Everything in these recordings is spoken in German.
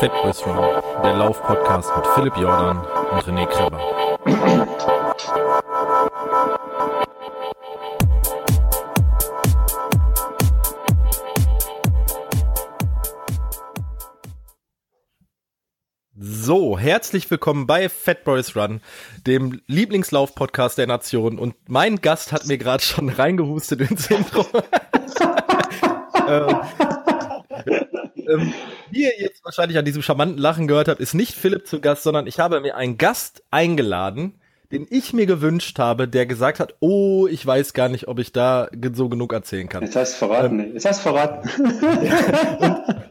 Fatboys Run, der Lauf-Podcast mit Philipp Jordan und René Kreber. So, herzlich willkommen bei Fat Boys Run, dem Lieblingslauf-Podcast der Nation. Und mein Gast hat mir gerade schon reingehustet ins Intro. ähm, ähm, wie ihr jetzt wahrscheinlich an diesem charmanten Lachen gehört habt, ist nicht Philipp zu Gast, sondern ich habe mir einen Gast eingeladen, den ich mir gewünscht habe, der gesagt hat, oh, ich weiß gar nicht, ob ich da so genug erzählen kann. Jetzt hast du verraten, ähm, jetzt hast du verraten. und,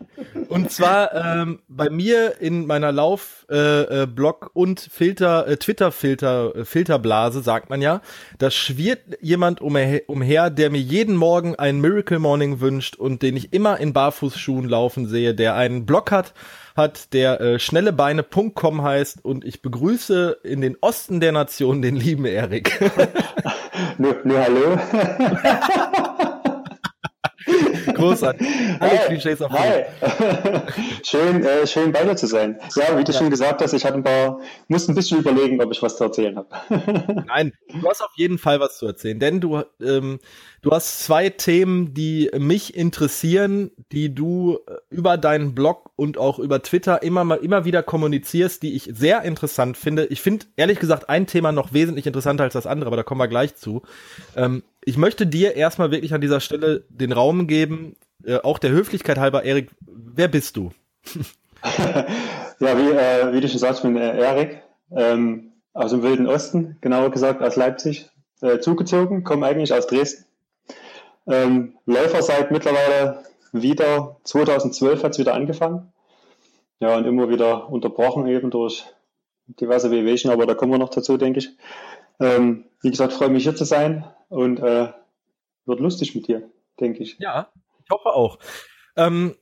und zwar ähm, bei mir in meiner Lauf-Blog äh, äh, und Filter, äh, Twitter-Filter, äh, Filterblase, sagt man ja, da schwirrt jemand umher, umher, der mir jeden Morgen einen Miracle Morning wünscht und den ich immer in Barfußschuhen laufen sehe, der einen Blog hat, hat, der äh, schnellebeine.com heißt und ich begrüße in den Osten der Nation den lieben Erik. nur, nur hallo. Großartig. Alle hey, Klischees auf hi. schön, äh, schön bei dir zu sein. Ja, wie du ja. schon gesagt hast, ich hatte ein paar, musste ein bisschen überlegen, ob ich was zu erzählen habe. Nein, du hast auf jeden Fall was zu erzählen, denn du, ähm, du hast zwei Themen, die mich interessieren, die du äh, über deinen Blog und auch über Twitter immer mal immer wieder kommunizierst, die ich sehr interessant finde. Ich finde ehrlich gesagt ein Thema noch wesentlich interessanter als das andere, aber da kommen wir gleich zu. Ähm, ich möchte dir erstmal wirklich an dieser Stelle den Raum geben, äh, auch der Höflichkeit halber, Erik, wer bist du? ja, wie, äh, wie du schon sagst, ich bin äh, Erik, ähm, aus dem Wilden Osten, genauer gesagt aus Leipzig, äh, zugezogen, komme eigentlich aus Dresden. Ähm, Läufer seit mittlerweile wieder, 2012 hat es wieder angefangen. Ja, und immer wieder unterbrochen eben durch diverse Wehwehchen, aber da kommen wir noch dazu, denke ich. Ähm, wie gesagt, freue mich hier zu sein und äh, wird lustig mit dir, denke ich. Ja, ich hoffe auch. Ähm,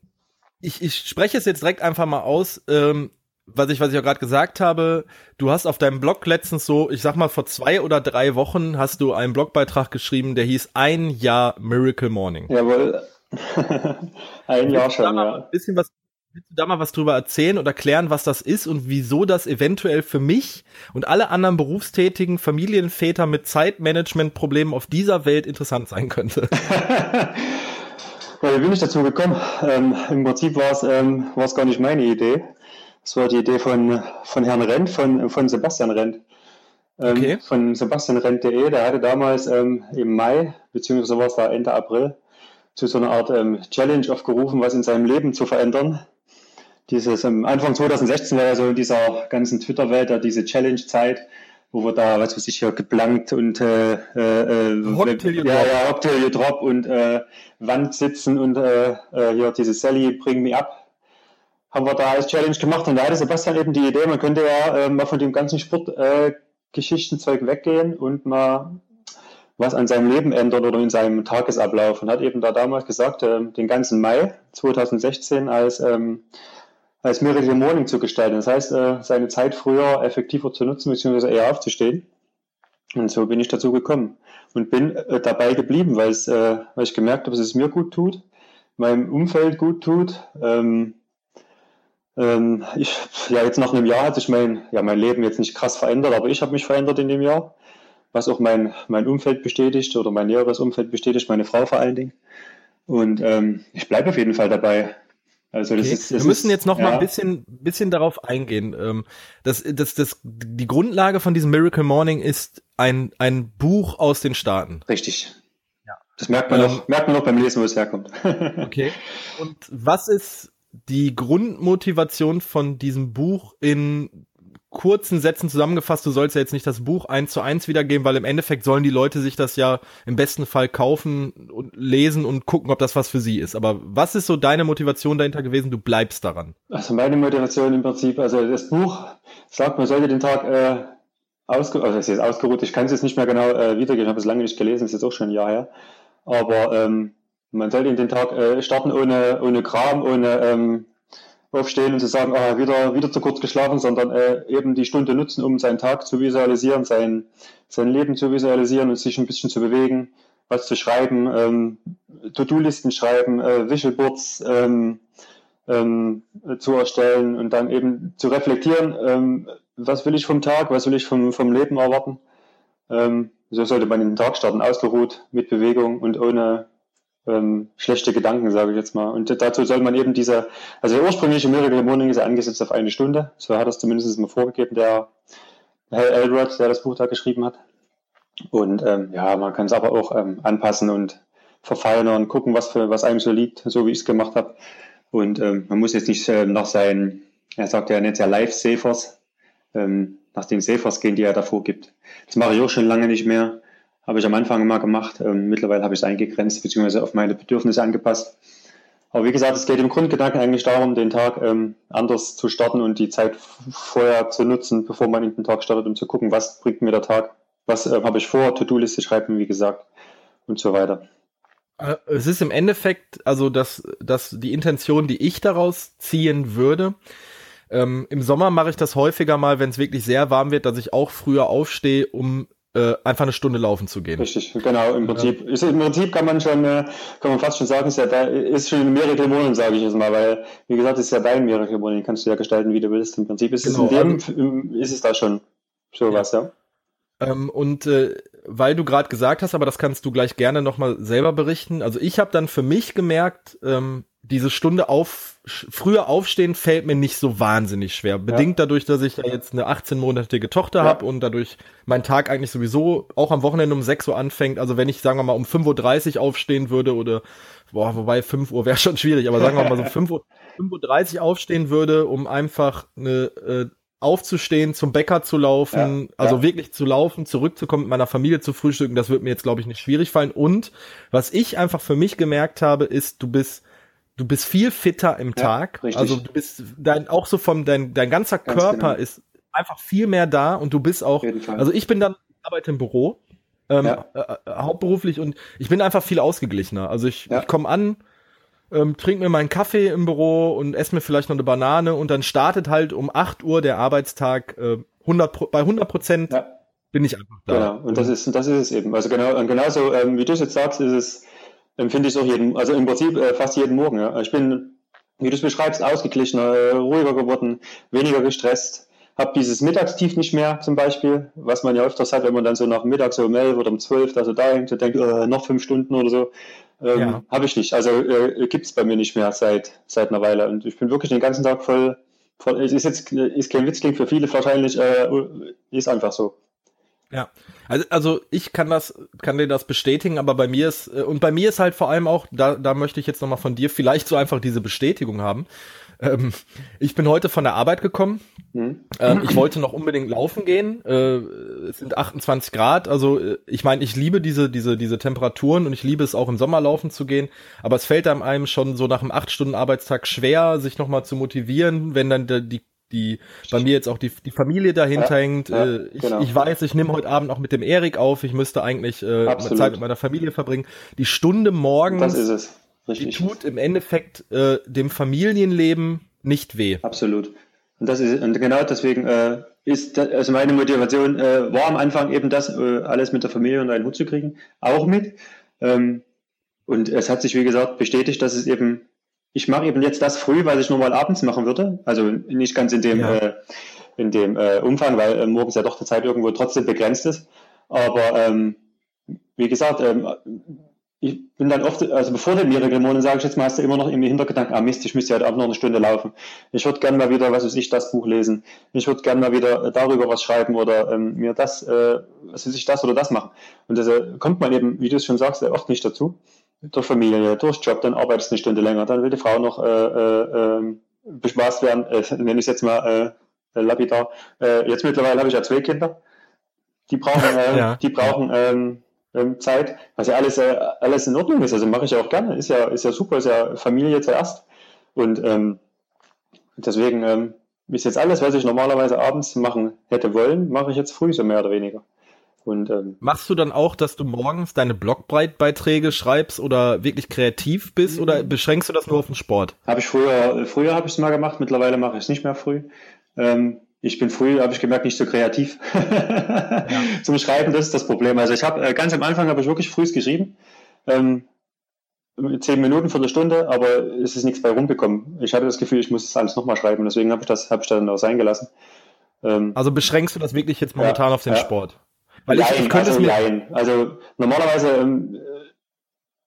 ich, ich spreche es jetzt direkt einfach mal aus. Ähm, was ich, was ich auch gerade gesagt habe, du hast auf deinem Blog letztens so, ich sag mal, vor zwei oder drei Wochen hast du einen Blogbeitrag geschrieben, der hieß Ein Jahr Miracle Morning. Jawohl. ein Jahr schon, ja. Ein bisschen was Willst du da mal was drüber erzählen oder erklären, was das ist und wieso das eventuell für mich und alle anderen berufstätigen Familienväter mit Zeitmanagement-Problemen auf dieser Welt interessant sein könnte? ja, wie bin ich dazu gekommen? Ähm, Im Prinzip war es ähm, gar nicht meine Idee. Es war die Idee von, von Herrn Rent, von, von Sebastian Rent. Ähm, okay. Von sebastianrent.de. Der hatte damals ähm, im Mai, beziehungsweise war es da Ende April, zu so einer Art ähm, Challenge aufgerufen, was in seinem Leben zu verändern dieses ähm, Anfang 2016 war ja so in dieser ganzen Twitter-Welt ja diese Challenge-Zeit, wo wir da, was weiß ich, hier geplankt und äh, äh, till you ja, ja, till you drop und äh, Wand sitzen und äh, äh, hier diese Sally Bring Me Up. Haben wir da als Challenge gemacht und da hatte Sebastian eben die Idee, man könnte ja äh, mal von dem ganzen Sportgeschichtenzeug äh, weggehen und mal was an seinem Leben ändern oder in seinem Tagesablauf und hat eben da damals gesagt, äh, den ganzen Mai 2016 als ähm, als Miracle Morning zu gestalten. Das heißt, äh, seine Zeit früher effektiver zu nutzen, beziehungsweise eher aufzustehen. Und so bin ich dazu gekommen und bin äh, dabei geblieben, weil, äh, weil ich gemerkt habe, dass es mir gut tut, meinem Umfeld gut tut. Ähm, ähm, ich, ja, jetzt nach einem Jahr hat sich mein, ja, mein Leben jetzt nicht krass verändert, aber ich habe mich verändert in dem Jahr, was auch mein, mein Umfeld bestätigt oder mein näheres Umfeld bestätigt, meine Frau vor allen Dingen. Und ähm, ich bleibe auf jeden Fall dabei. Also das okay. ist, das Wir müssen jetzt noch ja. mal ein bisschen, bisschen darauf eingehen. Ähm, das, das, das, die Grundlage von diesem Miracle Morning ist ein, ein Buch aus den Staaten. Richtig. Ja. Das merkt man, ähm, noch, merkt man noch beim Lesen, wo es herkommt. okay. Und was ist die Grundmotivation von diesem Buch in kurzen Sätzen zusammengefasst, du sollst ja jetzt nicht das Buch eins zu eins wiedergeben, weil im Endeffekt sollen die Leute sich das ja im besten Fall kaufen und lesen und gucken, ob das was für sie ist. Aber was ist so deine Motivation dahinter gewesen? Du bleibst daran. Also meine Motivation im Prinzip, also das Buch sagt, man sollte den Tag äh, ausge also es ist ausgeruht, ich kann es jetzt nicht mehr genau äh, wiedergeben, ich habe es lange nicht gelesen, ist jetzt auch schon ein Jahr her. Aber ähm, man sollte den Tag äh, starten ohne, ohne Kram, ohne ähm, aufstehen und zu sagen, ah, wieder, wieder zu kurz geschlafen, sondern äh, eben die Stunde nutzen, um seinen Tag zu visualisieren, sein, sein Leben zu visualisieren und sich ein bisschen zu bewegen, was zu schreiben, ähm, To-Do-Listen schreiben, äh, Visual Boards, ähm, ähm, zu erstellen und dann eben zu reflektieren, ähm, was will ich vom Tag, was will ich vom, vom Leben erwarten. Ähm, so sollte man den Tag starten, ausgeruht, mit Bewegung und ohne ähm, schlechte Gedanken, sage ich jetzt mal. Und dazu soll man eben diese, also der ursprüngliche Miracle Morning ist ja angesetzt auf eine Stunde. So hat es zumindest mal vorgegeben, der Herr Elrod, der das Buch da geschrieben hat. Und ähm, ja, man kann es aber auch ähm, anpassen und verfeinern, gucken, was für was einem so liegt, so wie ich es gemacht habe. Und ähm, man muss jetzt nicht äh, nach seinen, er sagt ja nicht ja Life-Safers, ähm, nach den Safers gehen, die er davor gibt. Das mache ich auch schon lange nicht mehr. Habe ich am Anfang mal gemacht. Ähm, mittlerweile habe ich es eingegrenzt, beziehungsweise auf meine Bedürfnisse angepasst. Aber wie gesagt, es geht im Grundgedanken eigentlich darum, den Tag ähm, anders zu starten und die Zeit vorher zu nutzen, bevor man in den Tag startet, um zu gucken, was bringt mir der Tag, was äh, habe ich vor, To-Do-Liste schreiben, wie gesagt, und so weiter. Äh, es ist im Endeffekt, also das, das die Intention, die ich daraus ziehen würde. Ähm, Im Sommer mache ich das häufiger mal, wenn es wirklich sehr warm wird, dass ich auch früher aufstehe, um äh, einfach eine Stunde laufen zu gehen. Richtig, genau. Im Prinzip, ja. ist, im Prinzip kann man schon, äh, kann man fast schon sagen, ist ja da, ist schon ein Miracle Morning, sage ich jetzt mal, weil, wie gesagt, ist ja dein Miracle Morning, kannst du ja gestalten, wie du willst. Im Prinzip ist genau, es in dem, also, ist es da schon sowas, ja. ja. Ähm, und äh, weil du gerade gesagt hast, aber das kannst du gleich gerne nochmal selber berichten. Also ich habe dann für mich gemerkt, ähm, diese Stunde auf früher aufstehen fällt mir nicht so wahnsinnig schwer. Bedingt ja. dadurch, dass ich ja jetzt eine 18-monatige Tochter ja. habe und dadurch mein Tag eigentlich sowieso auch am Wochenende um 6 Uhr anfängt. Also wenn ich, sagen wir mal, um 5.30 Uhr aufstehen würde oder boah, wobei 5 Uhr wäre schon schwierig, aber sagen wir mal so 5 Uhr, 5.30 Uhr aufstehen würde, um einfach eine äh, aufzustehen, zum Bäcker zu laufen, ja, also ja. wirklich zu laufen, zurückzukommen, mit meiner Familie zu frühstücken, das wird mir jetzt, glaube ich, nicht schwierig fallen. Und was ich einfach für mich gemerkt habe, ist, du bist du bist viel fitter im ja, Tag. Richtig. Also du bist dein auch so vom dein dein ganzer Ganz Körper genau. ist einfach viel mehr da und du bist auch. Also ich bin dann arbeite im Büro ähm, äh, äh, hauptberuflich und ich bin einfach viel ausgeglichener. Also ich, ich komme an, ähm, trinke mir meinen Kaffee im Büro und esse mir vielleicht noch eine Banane und dann startet halt um 8 Uhr der Arbeitstag äh, 100 bei 100 Prozent. Ja. Bin ich einfach da. Genau, und das ist, das ist es eben. Also genau, und genauso, ähm, wie du es jetzt sagst, ist es, empfinde ich es auch jeden, also im Prinzip äh, fast jeden Morgen. Ja. Ich bin, wie du es beschreibst, ausgeglichener, äh, ruhiger geworden, weniger gestresst, habe dieses Mittagstief nicht mehr zum Beispiel, was man ja öfters hat, wenn man dann so nach Mittag so um elf oder um zwölf da so da hängt und denkt, äh, noch fünf Stunden oder so. Ähm, ja. Habe ich nicht. Also äh, gibt es bei mir nicht mehr seit, seit einer Weile. Und ich bin wirklich den ganzen Tag voll, voll es ist jetzt ist kein Witz, klingt für viele wahrscheinlich, äh, ist einfach so. Ja, also, also ich kann das, kann dir das bestätigen, aber bei mir ist, äh, und bei mir ist halt vor allem auch, da, da möchte ich jetzt nochmal von dir vielleicht so einfach diese Bestätigung haben. Ähm, ich bin heute von der Arbeit gekommen. Mhm. Ähm, ich wollte noch unbedingt laufen gehen. Äh, es sind 28 Grad. Also äh, ich meine, ich liebe diese, diese, diese Temperaturen und ich liebe es auch im Sommer laufen zu gehen. Aber es fällt einem schon so nach einem 8-Stunden-Arbeitstag schwer, sich nochmal zu motivieren, wenn dann die die bei mir jetzt auch die, die Familie dahinter ja, hängt. Ja, äh, ich, genau. ich weiß, ich nehme heute Abend auch mit dem Erik auf. Ich müsste eigentlich äh, Zeit mit meiner Familie verbringen. Die Stunde morgens, das ist es. Richtig. die tut im Endeffekt äh, dem Familienleben nicht weh. Absolut. Und das ist und genau deswegen äh, ist das, also meine Motivation äh, war am Anfang eben das äh, alles mit der Familie unter einen Hut zu kriegen, auch mit. Ähm, und es hat sich wie gesagt bestätigt, dass es eben ich mache eben jetzt das früh, was ich normal abends machen würde. Also nicht ganz in dem, ja. äh, in dem äh, Umfang, weil äh, morgens ja doch die Zeit irgendwo trotzdem begrenzt ist. Aber ähm, wie gesagt, ähm, ich bin dann oft, also bevor den Miracle sage ich jetzt mal, hast du immer noch im Hintergedanken, ah Mist, ich müsste ja Abend noch eine Stunde laufen. Ich würde gerne mal wieder, was weiß ich, das Buch lesen. Ich würde gerne mal wieder darüber was schreiben oder ähm, mir das, äh, was weiß ich, das oder das machen. Und das äh, kommt man eben, wie du es schon sagst, oft nicht dazu durch Familie, durch Job, dann arbeitest du eine Stunde länger, dann will die Frau noch äh, äh, ähm, bespaßt werden, äh, nenne ich es jetzt mal äh, lapidar. Äh, jetzt mittlerweile habe ich ja zwei Kinder, die brauchen, äh, ja. die brauchen ähm, ähm, Zeit, was ja alles, äh, alles in Ordnung ist. Also mache ich ja auch gerne, ist ja, ist ja super, ist ja Familie zuerst. Und ähm, deswegen ähm, ist jetzt alles, was ich normalerweise abends machen hätte wollen, mache ich jetzt früh, so mehr oder weniger. Und, ähm, Machst du dann auch, dass du morgens deine Blogbreitbeiträge schreibst oder wirklich kreativ bist oder mhm. beschränkst du das nur auf den Sport? Habe ich früher, früher habe ich es mal gemacht, mittlerweile mache ich es nicht mehr früh. Ähm, ich bin früh, habe ich gemerkt, nicht so kreativ ja. zum Schreiben. Das ist das Problem. Also ich habe äh, ganz am Anfang habe ich wirklich früh geschrieben. Ähm, zehn Minuten, Viertelstunde, aber es ist nichts bei rumgekommen. Ich hatte das Gefühl, ich muss das alles nochmal schreiben, deswegen habe ich das, habe ich dann auch sein gelassen. Ähm, also beschrängst du das wirklich jetzt momentan ja, auf den ja. Sport? Weil nein, ich, ich könnte also, es mir nein. Also normalerweise ähm,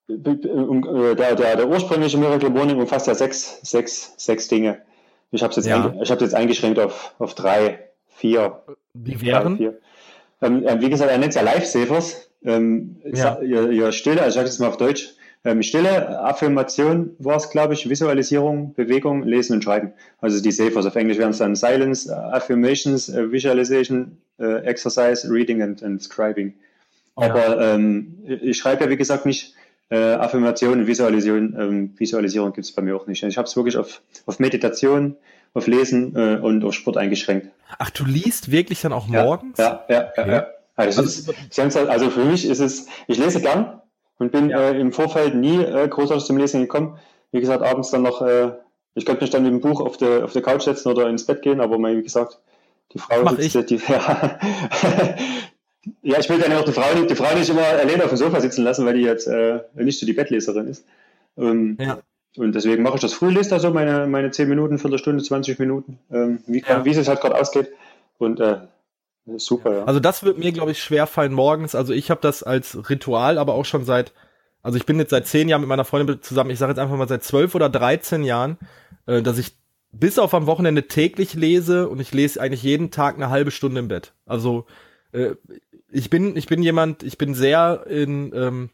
äh, äh, der, der, der ursprüngliche Miracle Morning umfasst ja sechs, sechs, sechs Dinge. Ich habe es jetzt, ja. Ich jetzt eingeschränkt auf, auf drei, vier. Wie wären? Drei, vier. Ähm, wie gesagt, er nennt es ja Lifesavers. Ähm, ja. ihr, ihr Stille, also ich sage es mal auf Deutsch, ähm, Stille, Affirmation war es, glaube ich, Visualisierung, Bewegung, Lesen und Schreiben. Also die Savers. Auf Englisch wären es dann Silence, Affirmations, uh, Visualization, uh, Exercise, Reading and, and Scribing. Ja. Aber ähm, ich schreibe ja, wie gesagt, nicht äh, Affirmation und Visualisierung. Ähm, Visualisierung gibt es bei mir auch nicht. Ich habe es wirklich auf, auf Meditation, auf Lesen äh, und auf Sport eingeschränkt. Ach, du liest wirklich dann auch morgens? Ja, ja, ja. Okay. ja, Also, also, ist, also, für mich ist es, ich lese gern und bin ja. äh, im Vorfeld nie äh, großartig zum Lesen gekommen. Wie gesagt, abends dann noch, äh, ich könnte mich dann mit dem Buch auf der, auf der Couch setzen oder ins Bett gehen, aber wie gesagt, die Frau sitzt, ich. Die, ja, ja, ich will dann auch die Frau, die Frau nicht immer alleine auf dem Sofa sitzen lassen, weil die jetzt äh, nicht so die Bettleserin ist. Ähm, ja. Und deswegen mache ich das früh, lese da so meine, meine 10 Minuten, Viertelstunde, 20 Minuten, ähm, wie, ja. wie es halt gerade ausgeht. Und äh, super, ja. Also das wird mir, glaube ich, schwer fallen morgens. Also ich habe das als Ritual, aber auch schon seit, also ich bin jetzt seit 10 Jahren mit meiner Freundin zusammen, ich sage jetzt einfach mal seit 12 oder 13 Jahren, äh, dass ich bis auf am Wochenende täglich lese und ich lese eigentlich jeden Tag eine halbe Stunde im Bett. Also äh, ich bin, ich bin jemand, ich bin sehr in, ähm,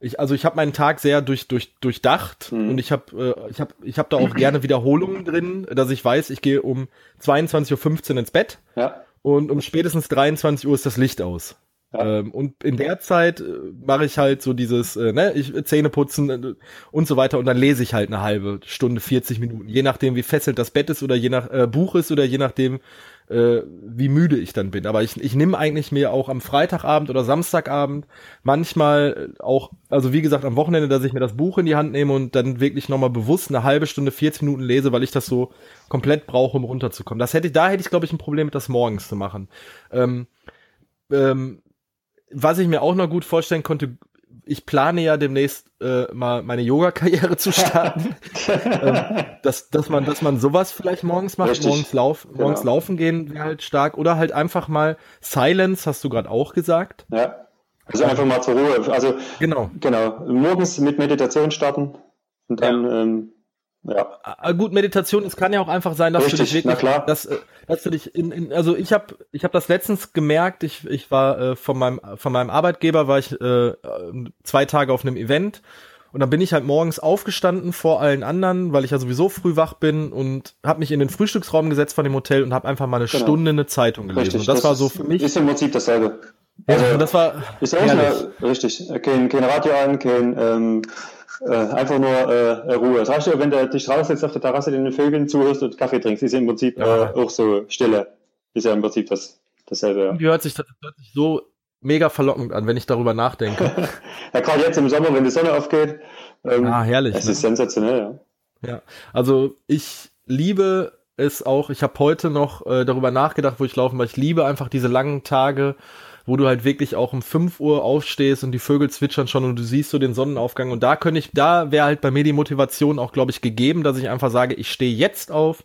ich, also ich habe meinen Tag sehr durch, durch, durchdacht mhm. und ich habe äh, ich hab, ich hab da auch gerne Wiederholungen drin, dass ich weiß, ich gehe um 22.15 Uhr ins Bett ja. und um spätestens 23 Uhr ist das Licht aus. Ähm, und in der Zeit äh, mache ich halt so dieses, äh, ne, ich Zähne putzen äh, und so weiter und dann lese ich halt eine halbe Stunde, 40 Minuten, je nachdem wie fesselt das Bett ist oder je nach äh, Buch ist oder je nachdem äh, wie müde ich dann bin. Aber ich, ich nehme eigentlich mir auch am Freitagabend oder Samstagabend manchmal auch, also wie gesagt, am Wochenende, dass ich mir das Buch in die Hand nehme und dann wirklich nochmal bewusst eine halbe Stunde, 40 Minuten lese, weil ich das so komplett brauche, um runterzukommen. Das hätte, da hätte ich, glaube ich, ein Problem mit das morgens zu machen. Ähm, ähm, was ich mir auch noch gut vorstellen konnte, ich plane ja demnächst äh, mal meine Yoga-Karriere zu starten. ähm, dass, dass man, dass man sowas vielleicht morgens macht, Richtig. morgens, lauf, morgens genau. laufen gehen wäre halt stark. Oder halt einfach mal Silence, hast du gerade auch gesagt. Ja. Also einfach mal zur Ruhe. Also genau. Genau. Morgens mit Meditation starten und dann ja. ähm, ja. Ah, gut, Meditation, es kann ja auch einfach sein, dass Richtig, du dich wirklich, dass, äh, dass du dich in, in also ich habe ich hab das letztens gemerkt, ich, ich war äh, von meinem von meinem Arbeitgeber war ich äh, zwei Tage auf einem Event und dann bin ich halt morgens aufgestanden vor allen anderen, weil ich ja sowieso früh wach bin und habe mich in den Frühstücksraum gesetzt von dem Hotel und habe einfach mal eine genau. Stunde eine Zeitung gelesen. Richtig, und das, das war so für mich. Ist im Prinzip dasselbe. Also, ja, das war ist auch richtig. Kein, kein Radio an, kein ähm, äh, einfach nur äh, Ruhe. Das heißt, wenn du dich raussetzt auf der Terrasse, den Vögeln zuhörst und Kaffee trinkst, ist im Prinzip ja. äh, auch so Stille. Ist ja im Prinzip das, dasselbe. Ja. Die hört sich, das hört sich so mega verlockend an, wenn ich darüber nachdenke. ja, gerade jetzt im Sommer, wenn die Sonne aufgeht. Ähm, ah, herrlich. Es ne? ist sensationell, ja. Ja, also ich liebe es auch, ich habe heute noch äh, darüber nachgedacht, wo ich laufen war. Ich liebe einfach diese langen Tage, wo du halt wirklich auch um 5 Uhr aufstehst und die Vögel zwitschern schon und du siehst so den Sonnenaufgang. Und da könnte ich, da wäre halt bei mir die Motivation auch, glaube ich, gegeben, dass ich einfach sage, ich stehe jetzt auf,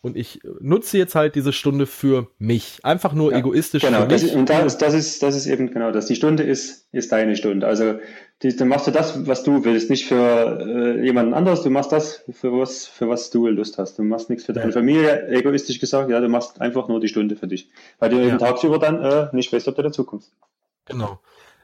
und ich nutze jetzt halt diese Stunde für mich. Einfach nur ja, egoistisch genau, für mich. Genau, und das, das, ist, das ist eben genau das. Die Stunde ist, ist deine Stunde. Also die, dann machst du das, was du willst, nicht für äh, jemanden anderes. Du machst das, für was, für was du Lust hast. Du machst nichts für deine Familie, egoistisch gesagt. Ja, du machst einfach nur die Stunde für dich. Weil du ja. eben tagsüber dann äh, nicht weißt, ob du dazu kommst. Genau.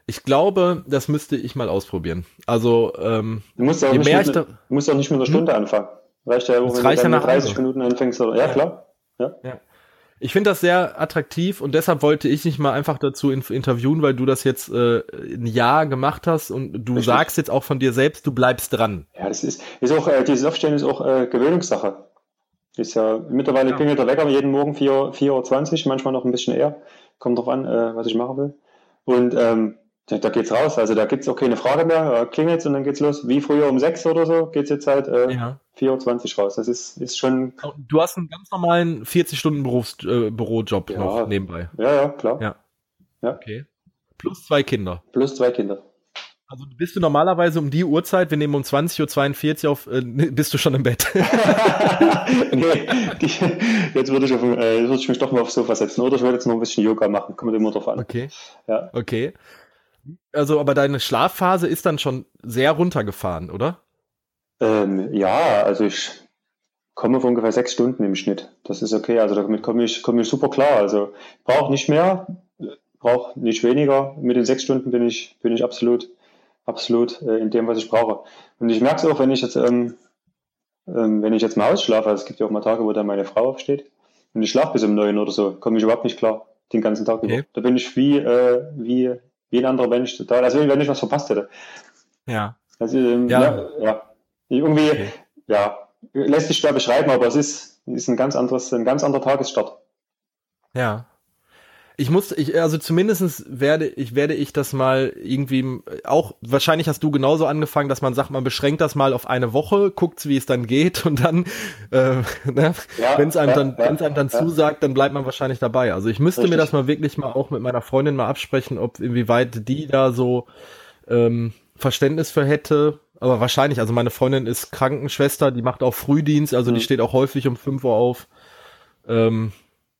Ich glaube, das müsste ich mal ausprobieren. Also, ähm, du musst auch, nicht mit, musst auch nicht mit einer hm? Stunde hm? anfangen. Reicht ja, wenn reicht du dann 30 Hause. Minuten anfängst. Ja, ja, klar. Ja. ja. Ich finde das sehr attraktiv und deshalb wollte ich dich mal einfach dazu interviewen, weil du das jetzt äh, ein Jahr gemacht hast und du Richtig. sagst jetzt auch von dir selbst, du bleibst dran. Ja, das ist, ist auch, äh, dieses Aufstehen ist auch äh, Gewöhnungssache. Ist ja, mittlerweile ja. klingelt der Wecker jeden Morgen 4.20 Uhr, manchmal noch ein bisschen eher. Kommt drauf an, äh, was ich machen will. Und ähm, da, da geht's raus. Also da gibt's auch keine Frage mehr. Klingelt's und dann geht's los. Wie früher um sechs oder so geht's jetzt halt äh, ja. 24 raus. Das ist, ist schon. Du hast einen ganz normalen 40-Stunden-Bürojob äh, noch nebenbei. Ja, ja, klar. Ja. ja. Okay. Plus zwei Kinder. Plus zwei Kinder. Also bist du normalerweise um die Uhrzeit, wir nehmen um 20.42 Uhr auf, äh, bist du schon im Bett? nee, die, jetzt würde ich, auf, äh, würde ich mich doch mal aufs Sofa setzen oder ich würde jetzt noch ein bisschen Yoga machen, kommt immer drauf an. Okay. Ja. Okay. Also, aber deine Schlafphase ist dann schon sehr runtergefahren, oder? Ähm, ja, also ich komme auf ungefähr sechs Stunden im Schnitt. Das ist okay. Also damit komme ich, komme ich super klar. Also brauche nicht mehr, brauche nicht weniger. Mit den sechs Stunden bin ich, bin ich absolut, absolut äh, in dem, was ich brauche. Und ich merke es auch, wenn ich jetzt, ähm, ähm, wenn ich jetzt mal ausschlafe, also es gibt ja auch mal Tage, wo dann meine Frau aufsteht und ich schlafe bis um neun oder so, komme ich überhaupt nicht klar den ganzen Tag über. Da bin ich wie, äh, wie, wie ein anderer Mensch total, also wenn ich was verpasst hätte. Ja. Also, ähm, ja. ja, ja. Irgendwie, okay. ja, lässt sich schwer beschreiben, aber es ist, ist ein ganz anderes, ein ganz anderer Tagesstart. Ja. Ich muss, ich, also zumindestens werde ich, werde ich das mal irgendwie, auch, wahrscheinlich hast du genauso angefangen, dass man sagt, man beschränkt das mal auf eine Woche, guckt, wie es dann geht und dann, äh, ne, ja, wenn es einem ja, dann, ja, wenn es einem dann zusagt, dann bleibt man wahrscheinlich dabei. Also ich müsste Richtig. mir das mal wirklich mal auch mit meiner Freundin mal absprechen, ob inwieweit die da so ähm, Verständnis für hätte. Aber wahrscheinlich, also meine Freundin ist Krankenschwester, die macht auch Frühdienst, also mhm. die steht auch häufig um 5 Uhr auf. Ähm,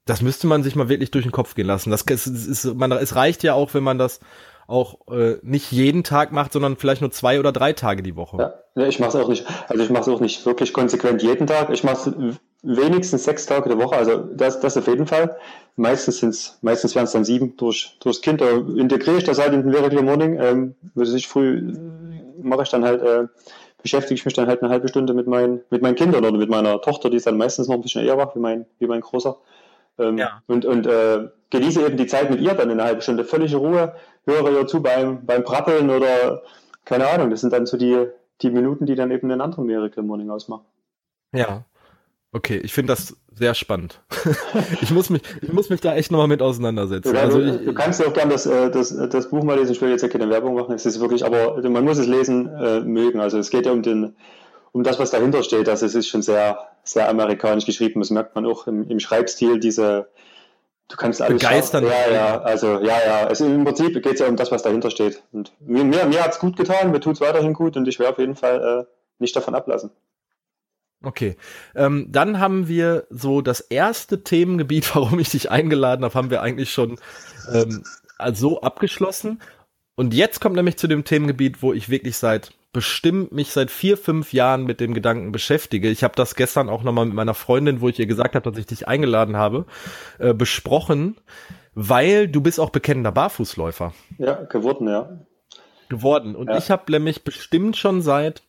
das müsste man sich mal wirklich durch den Kopf gehen lassen. Das ist, ist, man, es reicht ja auch, wenn man das auch äh, nicht jeden Tag macht, sondern vielleicht nur zwei oder drei Tage die Woche. Ja, ich mache es auch nicht. Also ich mache es auch nicht wirklich konsequent jeden Tag. Ich mache es wenigstens sechs Tage die Woche. Also das, das auf jeden Fall. Meistens sind's, meistens wären es dann sieben durch durchs Kind. Da integriere ich das halt in den Miracle Morning. Ähm, würde ich früh mache ich dann halt äh, beschäftige ich mich dann halt eine halbe Stunde mit meinen mit meinen Kindern oder mit meiner Tochter, die ist dann meistens noch ein bisschen eher wach wie mein wie mein großer. Ähm, ja. Und, und äh, genieße eben die Zeit mit ihr dann in einer halben Stunde. Völlige Ruhe, höre ihr zu beim, beim Prappeln oder keine Ahnung. Das sind dann so die, die Minuten, die dann eben den anderen Miracle Morning ausmachen. Ja. Okay, ich finde das sehr spannend. ich, muss mich, ich muss mich da echt nochmal mit auseinandersetzen. Ja, also du, ich, du, kannst ja auch gerne das, äh, das, das Buch mal lesen. Ich will jetzt ja keine Werbung machen. Es ist wirklich, aber man muss es lesen äh, mögen. Also es geht ja um den, um das, was dahinter steht. Also es ist schon sehr, sehr amerikanisch geschrieben. Das merkt man auch im, im Schreibstil, diese, du kannst alles begeistern. Ja, ja, also ja, ja. Also im Prinzip geht es ja um das, was dahinter steht. Und mir, mir, mir hat es gut getan, mir tut es weiterhin gut und ich werde auf jeden Fall äh, nicht davon ablassen. Okay, ähm, dann haben wir so das erste Themengebiet, warum ich dich eingeladen habe, haben wir eigentlich schon ähm, so abgeschlossen. Und jetzt kommt nämlich zu dem Themengebiet, wo ich wirklich seit bestimmt mich seit vier, fünf Jahren mit dem Gedanken beschäftige. Ich habe das gestern auch nochmal mit meiner Freundin, wo ich ihr gesagt habe, dass ich dich eingeladen habe, äh, besprochen, weil du bist auch bekennender Barfußläufer. Ja, geworden, ja. Geworden. Und ja. ich habe nämlich bestimmt schon seit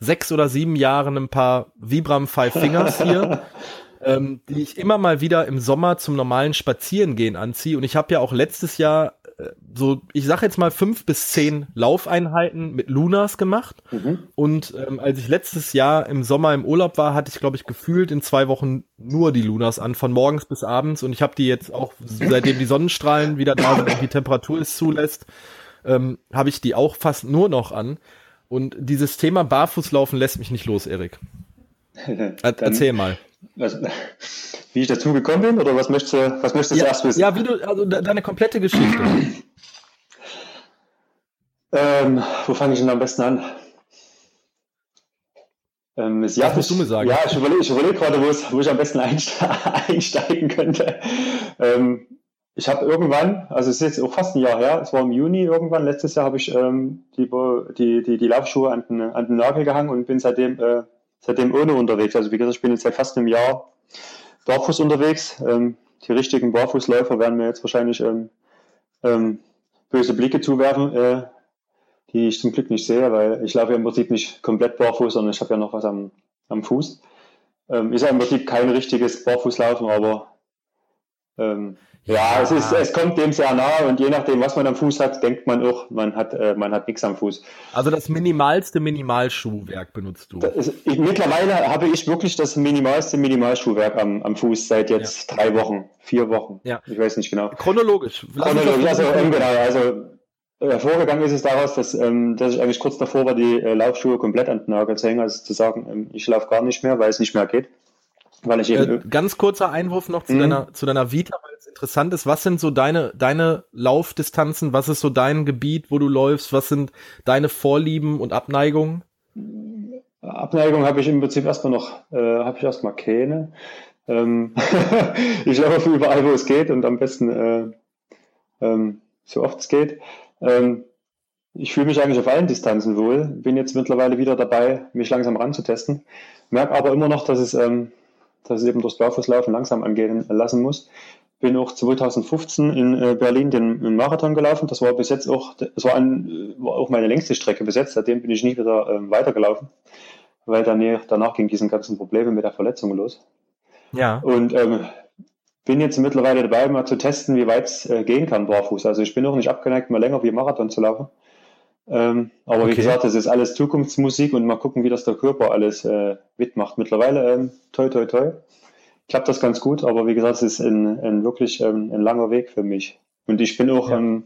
sechs oder sieben Jahren ein paar Vibram Five Fingers hier. ähm, die ich immer mal wieder im Sommer zum normalen Spazierengehen anziehe. Und ich habe ja auch letztes Jahr so, ich sag jetzt mal fünf bis zehn Laufeinheiten mit Lunas gemacht. Mhm. Und ähm, als ich letztes Jahr im Sommer im Urlaub war, hatte ich, glaube ich, gefühlt in zwei Wochen nur die Lunas an, von morgens bis abends. Und ich habe die jetzt auch, seitdem die Sonnenstrahlen wieder da sind und die Temperatur es zulässt, ähm, habe ich die auch fast nur noch an. Und dieses Thema Barfußlaufen lässt mich nicht los, Erik. Erzähl mal. Was, wie ich dazu gekommen bin oder was möchtest du, was möchtest du ja, erst wissen? Ja, wie du, also deine komplette Geschichte. ähm, wo fange ich denn am besten an? Ähm, ja, was musst du mir sagen? Ja, ich überlege ich überleg gerade, wo, ich am besten einsteigen könnte. Ähm, ich habe irgendwann, also es ist jetzt auch fast ein Jahr her, es war im Juni irgendwann, letztes Jahr habe ich ähm, die, die, die, die Laufschuhe an den, an den Nagel gehangen und bin seitdem, äh, seitdem ohne unterwegs. Also wie gesagt, ich bin jetzt seit fast einem Jahr barfuß unterwegs. Ähm, die richtigen Barfußläufer werden mir jetzt wahrscheinlich ähm, ähm, böse Blicke zuwerfen, äh, die ich zum Glück nicht sehe, weil ich laufe ja im Prinzip nicht komplett barfuß, sondern ich habe ja noch was am, am Fuß. Ähm, ist ja im Prinzip kein richtiges Barfußlaufen, aber ähm, ja, es, ist, es kommt dem sehr nahe und je nachdem, was man am Fuß hat, denkt man auch, man hat, äh, man hat nichts am Fuß. Also das minimalste Minimalschuhwerk benutzt du? Ist, ich, mittlerweile habe ich wirklich das minimalste Minimalschuhwerk am, am Fuß seit jetzt ja. drei Wochen, vier Wochen. Ja. Ich weiß nicht genau. Chronologisch. Chronologisch, also ähm, genau. Also äh, vorgegangen ist es daraus, dass, ähm, dass ich eigentlich kurz davor war, die äh, Laufschuhe komplett an den Nagel zu hängen, also zu sagen, ähm, ich laufe gar nicht mehr, weil es nicht mehr geht. Weil ich eben äh, ganz kurzer Einwurf noch zu, mhm. deiner, zu deiner Vita, weil es interessant ist. Was sind so deine, deine Laufdistanzen? Was ist so dein Gebiet, wo du läufst? Was sind deine Vorlieben und Abneigungen? Abneigung habe ich im Prinzip erstmal noch, äh, habe ich erstmal keine. Ähm, ich laufe überall, wo es geht und am besten äh, ähm, so oft es geht. Ähm, ich fühle mich eigentlich auf allen Distanzen wohl, bin jetzt mittlerweile wieder dabei, mich langsam ranzutesten, merke aber immer noch, dass es, ähm, dass es eben durchs Barfußlaufen langsam angehen lassen muss. Bin auch 2015 in äh, Berlin den, Marathon gelaufen. Das war bis jetzt auch, das war, ein, war auch meine längste Strecke bis jetzt. Seitdem bin ich nie wieder ähm, weitergelaufen, weil danach, danach ging diesen ganzen Probleme mit der Verletzung los. Ja. Und ähm, bin jetzt mittlerweile dabei, mal zu testen, wie weit es äh, gehen kann barfuß. Also ich bin auch nicht abgeneigt, mal länger wie Marathon zu laufen. Ähm, aber okay. wie gesagt, das ist alles Zukunftsmusik und mal gucken, wie das der Körper alles äh, mitmacht. Mittlerweile, ähm, toi, toi, toi, klappt das ganz gut, aber wie gesagt, es ist ein, ein wirklich ähm, ein langer Weg für mich. Und ich bin auch, ja. ähm,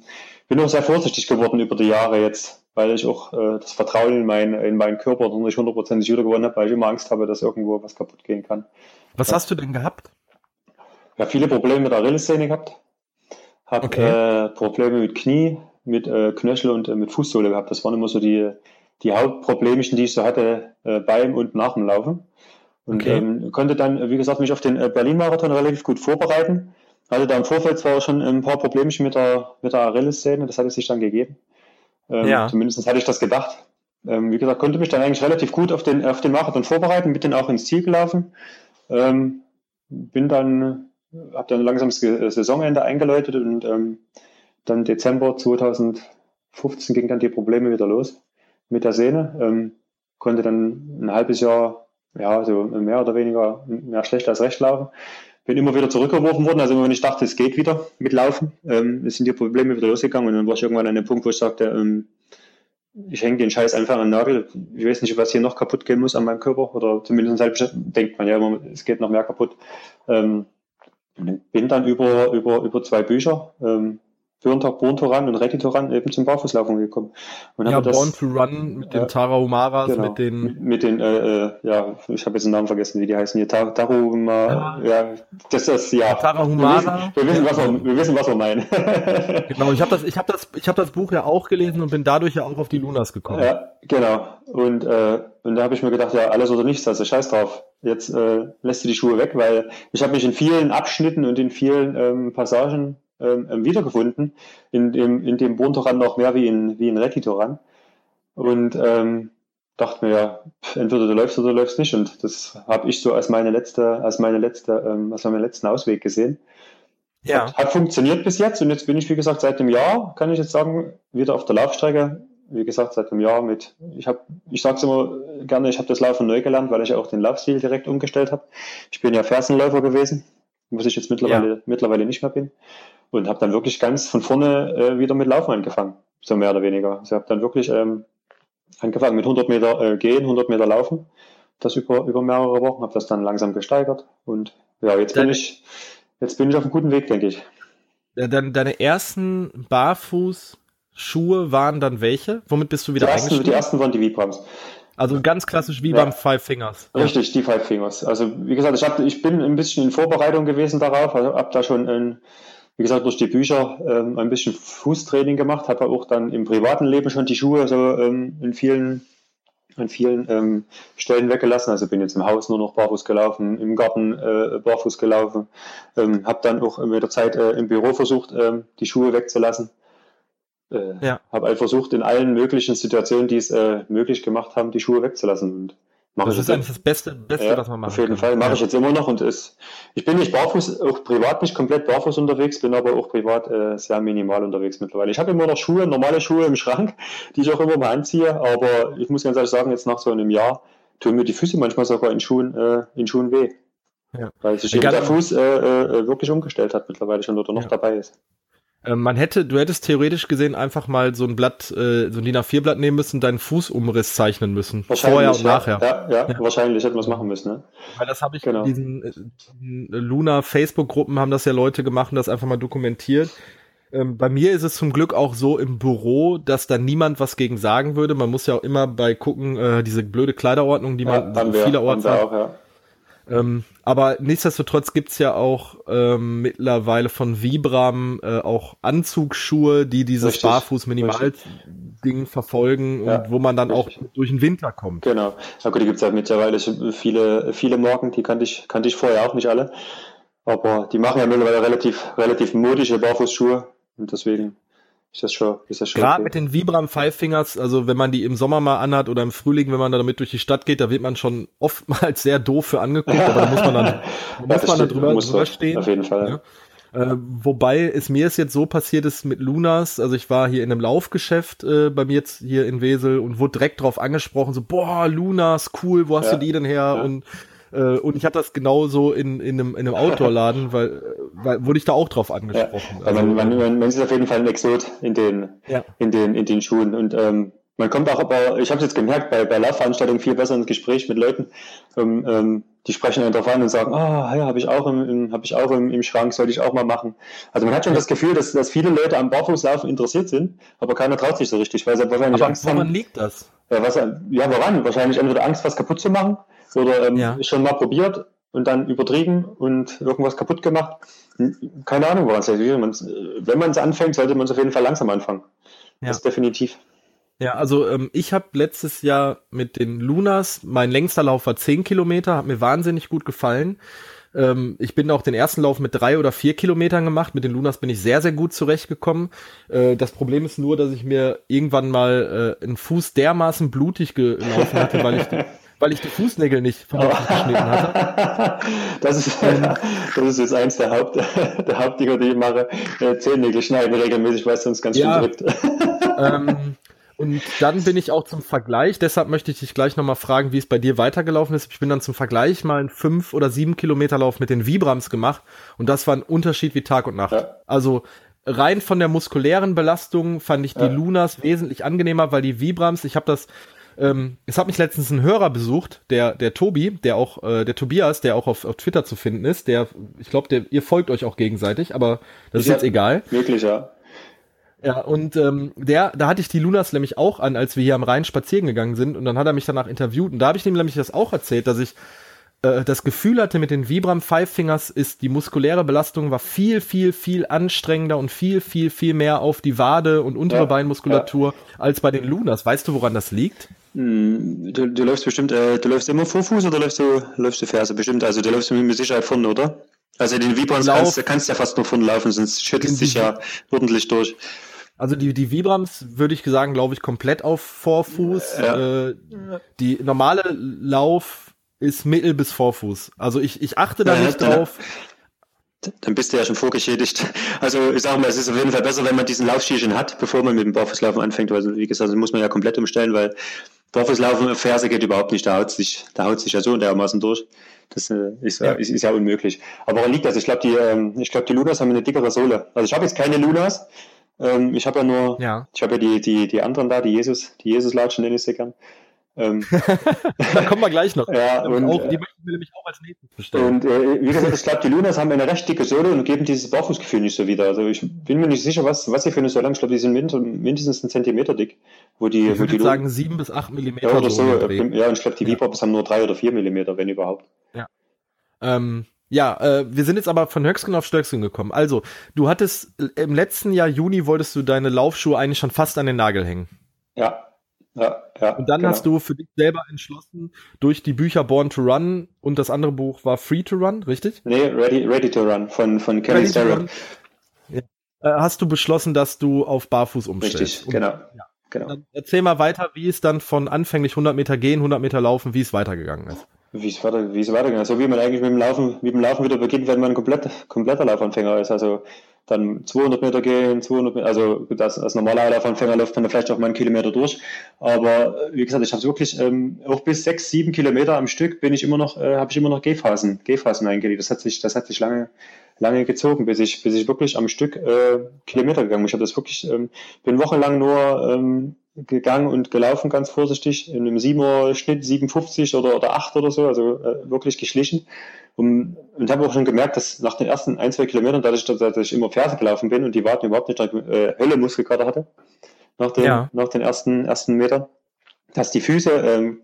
bin auch sehr vorsichtig geworden über die Jahre jetzt, weil ich auch äh, das Vertrauen in, mein, in meinen Körper noch nicht hundertprozentig wieder gewonnen habe, weil ich immer Angst habe, dass irgendwo was kaputt gehen kann. Was ja. hast du denn gehabt? Ja, viele Probleme mit der Achillessehne gehabt. Habe okay. äh, Probleme mit Knie, mit äh, Knöchel und äh, mit Fußsohle gehabt. Das waren immer so die, die Hauptproblemchen, die ich so hatte äh, beim und nach dem Laufen. Und okay. ähm, konnte dann, wie gesagt, mich auf den äh, Berlin-Marathon relativ gut vorbereiten. Hatte da im Vorfeld zwar schon ein paar Problemchen mit der, mit der Achillessehne, das hatte sich dann gegeben. Ähm, ja. Zumindest hatte ich das gedacht. Ähm, wie gesagt, konnte mich dann eigentlich relativ gut auf den, auf den Marathon vorbereiten, bin dann auch ins Ziel gelaufen. Ähm, bin dann, habe dann langsam das Saisonende eingeläutet und ähm, dann Dezember 2015 ging dann die Probleme wieder los mit der Sehne. Ähm, konnte dann ein halbes Jahr, ja, so mehr oder weniger mehr schlecht als recht laufen. Bin immer wieder zurückgeworfen worden. Also immer wenn ich dachte, es geht wieder mit Laufen, ähm, sind die Probleme wieder losgegangen und dann war ich irgendwann an dem Punkt, wo ich sagte, ähm, ich hänge den Scheiß einfach an den Nagel. Ich weiß nicht, was hier noch kaputt gehen muss an meinem Körper oder zumindest halt denkt man ja immer, es geht noch mehr kaputt. Ähm, bin dann über, über, über zwei Bücher, ähm, Born to Run und Ready to Run eben zum Barfußlaufen gekommen. Und ja, das, Born to Run mit den Tara Humaras, genau, mit den... Mit, mit den, äh, äh, ja, ich habe jetzt den Namen vergessen, wie die heißen hier. Tar Tarahumara, ja. ja, das ist, ja. Tarahumara. Wir, wir, wissen, was wir, wir wissen, was wir meinen. genau, ich habe das, ich habe das, ich habe das Buch ja auch gelesen und bin dadurch ja auch auf die Lunas gekommen. Ja, genau. Und, äh, und da habe ich mir gedacht, ja, alles oder nichts, also scheiß drauf. Jetzt äh, lässt du die Schuhe weg, weil ich habe mich in vielen Abschnitten und in vielen ähm, Passagen ähm, ähm, wiedergefunden. In dem, in dem Bontoran noch mehr wie in, wie in Rekitoran. Und ähm, dachte mir ja, entweder du läufst oder du läufst nicht. Und das habe ich so als meine letzte, als meine letzte, ähm, als meinen letzten Ausweg gesehen. Ja. Hat, hat, funktioniert bis jetzt und jetzt bin ich, wie gesagt, seit einem Jahr, kann ich jetzt sagen, wieder auf der Laufstrecke. Wie gesagt, seit einem Jahr mit, ich habe, ich sage es immer gerne, ich habe das Laufen neu gelernt, weil ich auch den Laufstil direkt umgestellt habe. Ich bin ja Fersenläufer gewesen, was ich jetzt mittlerweile, ja. mittlerweile nicht mehr bin und habe dann wirklich ganz von vorne äh, wieder mit Laufen angefangen, so mehr oder weniger. Also habe dann wirklich ähm, angefangen mit 100 Meter äh, gehen, 100 Meter laufen, das über, über mehrere Wochen, habe das dann langsam gesteigert und ja, jetzt bin ich jetzt bin ich auf einem guten Weg, denke ich. Ja, dann deine ersten Barfußschuhe waren dann welche? Womit bist du wieder die ersten, Die ersten waren die Vibrams. Also ganz klassisch wie ja. beim Five Fingers. Richtig, die Five Fingers. Also wie gesagt, ich, hab, ich bin ein bisschen in Vorbereitung gewesen darauf, also habe da schon ein wie gesagt, durch die Bücher ähm, ein bisschen Fußtraining gemacht, habe auch dann im privaten Leben schon die Schuhe so ähm, in vielen, an vielen ähm, Stellen weggelassen. Also bin jetzt im Haus nur noch barfuß gelaufen, im Garten äh, barfuß gelaufen, ähm, habe dann auch mit der Zeit äh, im Büro versucht, ähm, die Schuhe wegzulassen. Äh, ja. Habe halt versucht, in allen möglichen Situationen, die es äh, möglich gemacht haben, die Schuhe wegzulassen. Und das ist eigentlich das Beste, Beste ja, was man macht. Auf jeden kann. Fall mache ja. ich jetzt immer noch und ist, ich bin nicht barfuß, auch privat nicht komplett barfuß unterwegs, bin aber auch privat äh, sehr minimal unterwegs mittlerweile. Ich habe immer noch Schuhe, normale Schuhe im Schrank, die ich auch immer mal anziehe, aber ich muss ganz ehrlich sagen, jetzt nach so einem Jahr tun mir die Füße manchmal sogar in Schuhen, äh, in Schuhen weh. Ja. Weil sich der Fuß äh, äh, wirklich umgestellt hat mittlerweile schon oder noch dabei ist. Ähm, man hätte, du hättest theoretisch gesehen einfach mal so ein Blatt, äh, so ein DIN A4-Blatt nehmen müssen, deinen Fußumriss zeichnen müssen. Vorher und nachher. Ja, ja, ja, wahrscheinlich hätten wir es machen müssen. Ne? Weil das habe ich genau. in diesen äh, Luna-Facebook-Gruppen haben das ja Leute gemacht und das einfach mal dokumentiert. Ähm, bei mir ist es zum Glück auch so im Büro, dass da niemand was gegen sagen würde. Man muss ja auch immer bei gucken, äh, diese blöde Kleiderordnung, die man ja, vielerorts hat. Auch, ja Ähm, aber nichtsdestotrotz gibt's ja auch ähm, mittlerweile von Vibram äh, auch Anzugsschuhe, die dieses Barfuß-Minimal-Ding verfolgen ja, und wo man dann richtig. auch durch den Winter kommt. Genau. Ja gut, die gibt's ja mittlerweile viele, viele Marken, die kannte ich, kannte ich vorher auch nicht alle. Aber die machen ja mittlerweile relativ, relativ modische Barfußschuhe und deswegen ist das schon, ist das schon Gerade okay. mit den Vibram Five Fingers, also wenn man die im Sommer mal anhat oder im Frühling, wenn man da damit durch die Stadt geht, da wird man schon oftmals sehr doof für angeguckt, aber da muss man dann, da muss man dann drüber, drüber stehen. Auf jeden Fall. Ja. Äh, wobei es mir ist jetzt so passiert ist mit Lunas, also ich war hier in einem Laufgeschäft äh, bei mir jetzt hier in Wesel und wurde direkt drauf angesprochen, so, boah, Lunas, cool, wo hast ja. du die denn her? Ja. Und äh, und ich hatte das genauso in, in einem, in einem Outdoor-Laden, weil, weil wurde ich da auch drauf angesprochen. Ja, also, man, man, man, man ist auf jeden Fall ein Exot in den, ja. in den, in den Schuhen. Und ähm, man kommt auch, aber ich habe es jetzt gemerkt, bei, bei Laufveranstaltungen viel besser ins Gespräch mit Leuten. Ähm, ähm, die sprechen dann drauf an und sagen, ah, oh, ja, habe ich auch, im, im, hab ich auch im, im Schrank, sollte ich auch mal machen. Also man hat schon das Gefühl, dass, dass viele Leute am Barfußlaufen interessiert sind, aber keiner traut sich so richtig, weil sie wahrscheinlich aber Angst haben. Woran liegt das? Ja, was, ja, woran? Wahrscheinlich entweder Angst, was kaputt zu machen oder ähm, ja. schon mal probiert und dann übertrieben und irgendwas kaputt gemacht. Keine Ahnung, woran es liegt. Wenn man es anfängt, sollte man es auf jeden Fall langsam anfangen. Ja. Das ist definitiv. Ja, also ähm, ich habe letztes Jahr mit den Lunas, mein längster Lauf war 10 Kilometer, hat mir wahnsinnig gut gefallen. Ähm, ich bin auch den ersten Lauf mit drei oder vier Kilometern gemacht. Mit den Lunas bin ich sehr, sehr gut zurechtgekommen. Äh, das Problem ist nur, dass ich mir irgendwann mal äh, einen Fuß dermaßen blutig gelaufen hatte, weil ich weil ich die Fußnägel nicht vernünftig geschnitten hatte. Das ist, das ist jetzt eins der, Haupt, der Hauptdinger, die ich mache. Äh, Zehennägel schneiden regelmäßig, weil es sonst ganz ja, schön drückt. Ähm, und dann bin ich auch zum Vergleich, deshalb möchte ich dich gleich nochmal fragen, wie es bei dir weitergelaufen ist. Ich bin dann zum Vergleich mal einen fünf oder sieben Kilometer Lauf mit den Vibrams gemacht und das war ein Unterschied wie Tag und Nacht. Ja. Also rein von der muskulären Belastung fand ich die ja. Lunas wesentlich angenehmer, weil die Vibrams, ich habe das ähm, es hat mich letztens ein Hörer besucht, der, der Tobi, der auch, äh, der Tobias, der auch auf, auf Twitter zu finden ist, der, ich glaube, ihr folgt euch auch gegenseitig, aber das ich ist jetzt egal. Wirklich, ja. Ja, und ähm, der, da hatte ich die Lunas nämlich auch an, als wir hier am Rhein spazieren gegangen sind, und dann hat er mich danach interviewt, und da habe ich ihm nämlich das auch erzählt, dass ich äh, das Gefühl hatte mit den Vibram Five Fingers ist, die muskuläre Belastung war viel, viel, viel anstrengender und viel, viel, viel mehr auf die Wade und untere ja, Beinmuskulatur ja. als bei den Lunas. Weißt du, woran das liegt? Hm, du, du läufst bestimmt, äh, du läufst immer Vorfuß oder läufst du, läufst du Ferse? Bestimmt, also du läufst mit Sicherheit vorne, oder? Also den Vibrams kannst, kannst du ja fast nur vorne laufen, sonst schüttelst dich ja ordentlich durch. Also die, die Vibrams würde ich sagen, glaube ich, komplett auf Vorfuß. Ja. Äh, die normale Lauf ist Mittel bis Vorfuß. Also ich, ich achte da ja, nicht drauf. Dann bist du ja schon vorgeschädigt. Also ich sage mal, es ist auf jeden Fall besser, wenn man diesen Laufski hat, bevor man mit dem Barfußlaufen anfängt. Also wie gesagt, das muss man ja komplett umstellen, weil Barfußlaufen Ferse geht überhaupt nicht. Da haut sich, da haut sich ja so dermaßen durch. Das äh, ist, ja. Ist, ist, ja unmöglich. Aber woran liegt das? Ich glaube, die, ähm, ich glaube, die Lunas haben eine dickere Sohle. Also ich habe jetzt keine Lunas. Ähm, ich habe ja nur, ja. ich habe ja die, die, die anderen da, die Jesus, die Jesus-Latschen nenne ich sie gern. Ähm, da kommen wir gleich noch. Ja, und, auch, die möchten wir nämlich auch als nächstes bestellen. Und äh, wie gesagt, ich glaube, die Lunas haben eine recht dicke Sohle und geben dieses Barfußgefühl nicht so wieder. Also ich bin mir nicht sicher, was, was sie für eine Sohle haben. Ich glaube, die sind mindestens einen Zentimeter dick. Wo die, ich würde sagen sieben bis acht Millimeter. Ja, oder so. Ja, und ich glaube, die ja. haben nur drei oder vier Millimeter, wenn überhaupt. Ja. Ähm, ja, äh, wir sind jetzt aber von Höchstgen auf Stöcksken gekommen. Also, du hattest im letzten Jahr Juni wolltest du deine Laufschuhe eigentlich schon fast an den Nagel hängen. Ja, ja, ja, und dann genau. hast du für dich selber entschlossen, durch die Bücher Born to Run und das andere Buch war Free to Run, richtig? Nee, Ready, Ready to Run von, von Kelly Starrett. Ja. Äh, hast du beschlossen, dass du auf Barfuß umstellst? Richtig, genau. Ja. genau. Dann erzähl mal weiter, wie es dann von anfänglich 100 Meter gehen, 100 Meter laufen, wie es weitergegangen ist. Wie es weiter, wie es weitergegangen ist. So wie man eigentlich mit dem Laufen, mit dem Laufen wieder beginnt, wenn man ein komplett, kompletter Laufanfänger ist. Also dann 200 Meter gehen, 200 Meter, also das, als normaler Laufanfänger läuft man vielleicht auch mal einen Kilometer durch. Aber wie gesagt, ich habe wirklich ähm, auch bis sechs, sieben Kilometer am Stück bin ich immer noch, äh, habe ich immer noch Gehphasen, Gehphasen eingelegt. Das hat sich, das hat sich lange, lange gezogen, bis ich, bis ich wirklich am Stück äh, Kilometer gegangen bin. Ich habe das wirklich, ähm, bin wochenlang nur ähm, gegangen und gelaufen, ganz vorsichtig, in einem 7er Schnitt, 57 oder, oder 8 oder so, also äh, wirklich geschlichen. Und, und habe auch schon gemerkt, dass nach den ersten ein, zwei Kilometern, dadurch, dass ich immer Ferse gelaufen bin und die Warten überhaupt nicht äh, Hölle Muskelkater hatte, nach den, ja. nach den ersten, ersten Metern, dass die Füße ähm,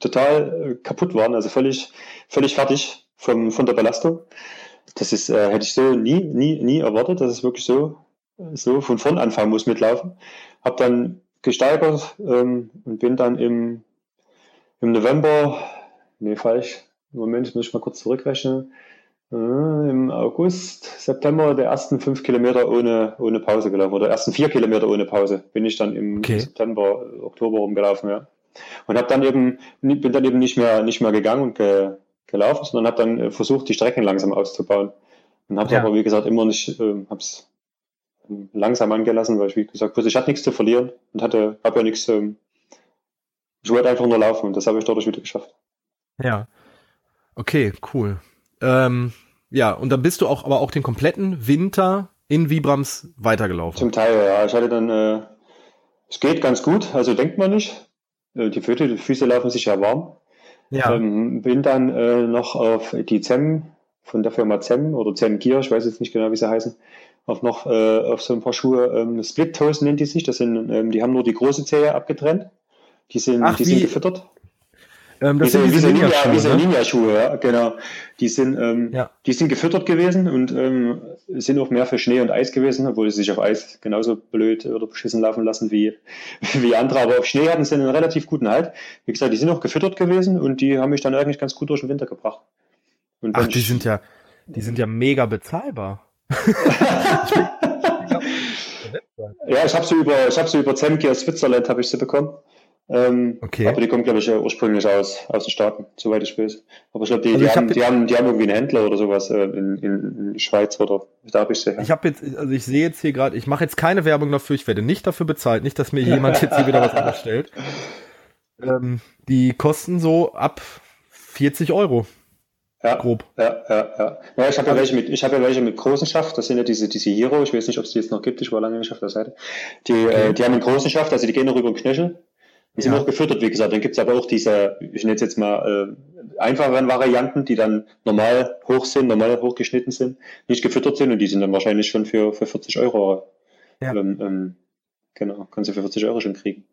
total äh, kaputt waren, also völlig, völlig fertig vom, von der Belastung. Das ist, äh, hätte ich so nie, nie, nie erwartet, dass es wirklich so, so von vorn anfangen muss mitlaufen. Hab dann gesteigert ähm, und bin dann im, im November, nee, falsch, Moment, muss ich mal kurz zurückrechnen, äh, im August, September der ersten fünf Kilometer ohne, ohne Pause gelaufen oder ersten vier Kilometer ohne Pause bin ich dann im okay. September, Oktober rumgelaufen, ja. Und habe dann eben, bin dann eben nicht mehr, nicht mehr gegangen und ge, gelaufen, sondern habe dann äh, versucht, die Strecken langsam auszubauen. Und habe ja. aber, wie gesagt, immer nicht, äh, habe es langsam angelassen, weil ich, wie gesagt, ich hatte nichts zu verlieren und hatte, habe ja nichts, ähm, ich wollte einfach nur laufen und das habe ich dadurch wieder geschafft. Ja. Okay, cool. Ähm, ja, und dann bist du auch, aber auch den kompletten Winter in Vibrams weitergelaufen. Zum Teil, ja. Ich hatte dann, äh, es geht ganz gut, also denkt man nicht. Äh, die, Füße, die Füße laufen sich ja warm. Ja. Ähm, bin dann äh, noch auf die ZEM von der Firma ZEM oder ZEM Gear, ich weiß jetzt nicht genau, wie sie heißen, auf noch äh, auf so ein paar Schuhe, ähm, Split Toes nennt die sich, das sind, ähm, die haben nur die große Zehe abgetrennt. Die sind, Ach, die sind gefüttert. Ähm, das diese, sind diese, diese Ninja-Schuhe, Ninja, ne? Ninja -Schuhe, ja, genau. Die sind, ähm, ja. die sind gefüttert gewesen und ähm, sind auch mehr für Schnee und Eis gewesen, obwohl sie sich auf Eis genauso blöd oder beschissen laufen lassen wie, wie andere. Aber auf Schnee hatten sie einen relativ guten Halt. Wie gesagt, die sind auch gefüttert gewesen und die haben mich dann eigentlich ganz gut durch den Winter gebracht. Und Ach, die sind ja, die sind ja mega bezahlbar. Ja, ich habe sie über, ich habe sie über Zemke aus Switzerland habe ich sie bekommen. Ähm, okay. Aber die kommt, glaube ich, ursprünglich aus, aus den Staaten, soweit ich weiß. Aber ich glaube, die, also die, haben, die, haben, die haben irgendwie einen Händler oder sowas äh, in, in, Schweiz oder da habe ich sie. Ja. Ich habe jetzt, also ich sehe jetzt hier gerade, ich mache jetzt keine Werbung dafür, ich werde nicht dafür bezahlt, nicht, dass mir jemand jetzt hier wieder was unterstellt. Ähm, die kosten so ab 40 Euro. Ja, grob. Ja, ja, ja. ja ich habe ja welche mit, ich habe ja welche mit großen Schaft. Das sind ja diese, diese Hero. Ich weiß nicht, ob es die jetzt noch gibt. Ich war lange nicht auf der Seite. Die, okay. äh, die haben einen großen Schaft, also die gehen noch über den Knöchel. Die sind auch gefüttert, wie gesagt. Dann gibt's aber auch diese, ich nenne es jetzt mal äh, einfacheren Varianten, die dann normal hoch sind, normal hochgeschnitten sind, nicht gefüttert sind und die sind dann wahrscheinlich schon für, für 40 Euro. Ja. Ähm, ähm, genau, kannst du für 40 Euro schon kriegen.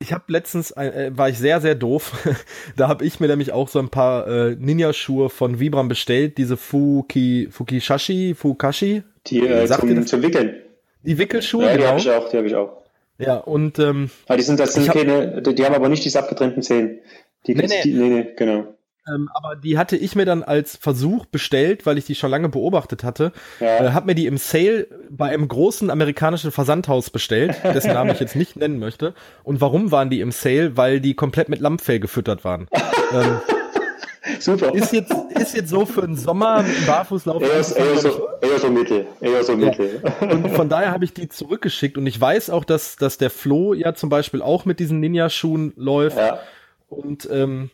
Ich habe letztens, äh, war ich sehr, sehr doof. da habe ich mir nämlich auch so ein paar äh, Ninja-Schuhe von Vibram bestellt, diese Fuki, Fukishashi, Fukashi. Die äh, zum, zum Wickeln. Die Wickelschuhe, ja, die genau. habe ich auch, die habe ich auch. Ja, und ähm, aber die sind, das sind keine, die, die haben aber nicht diese abgetrennten Zähne. Die, nee, nee. Die, nee, nee, genau. Ähm, aber die hatte ich mir dann als Versuch bestellt, weil ich die schon lange beobachtet hatte. Ja. Äh, hab mir die im Sale bei einem großen amerikanischen Versandhaus bestellt, dessen Namen ich jetzt nicht nennen möchte. Und warum waren die im Sale? Weil die komplett mit Lammfell gefüttert waren. ähm, Super. Ist jetzt, ist jetzt so für den Sommer mit dem Barfußlauf. Eher, so, eher so mittel. Eher so mittel. Ja. Und von daher habe ich die zurückgeschickt und ich weiß auch, dass, dass der Flo ja zum Beispiel auch mit diesen Ninja-Schuhen läuft. Ja. Und ähm,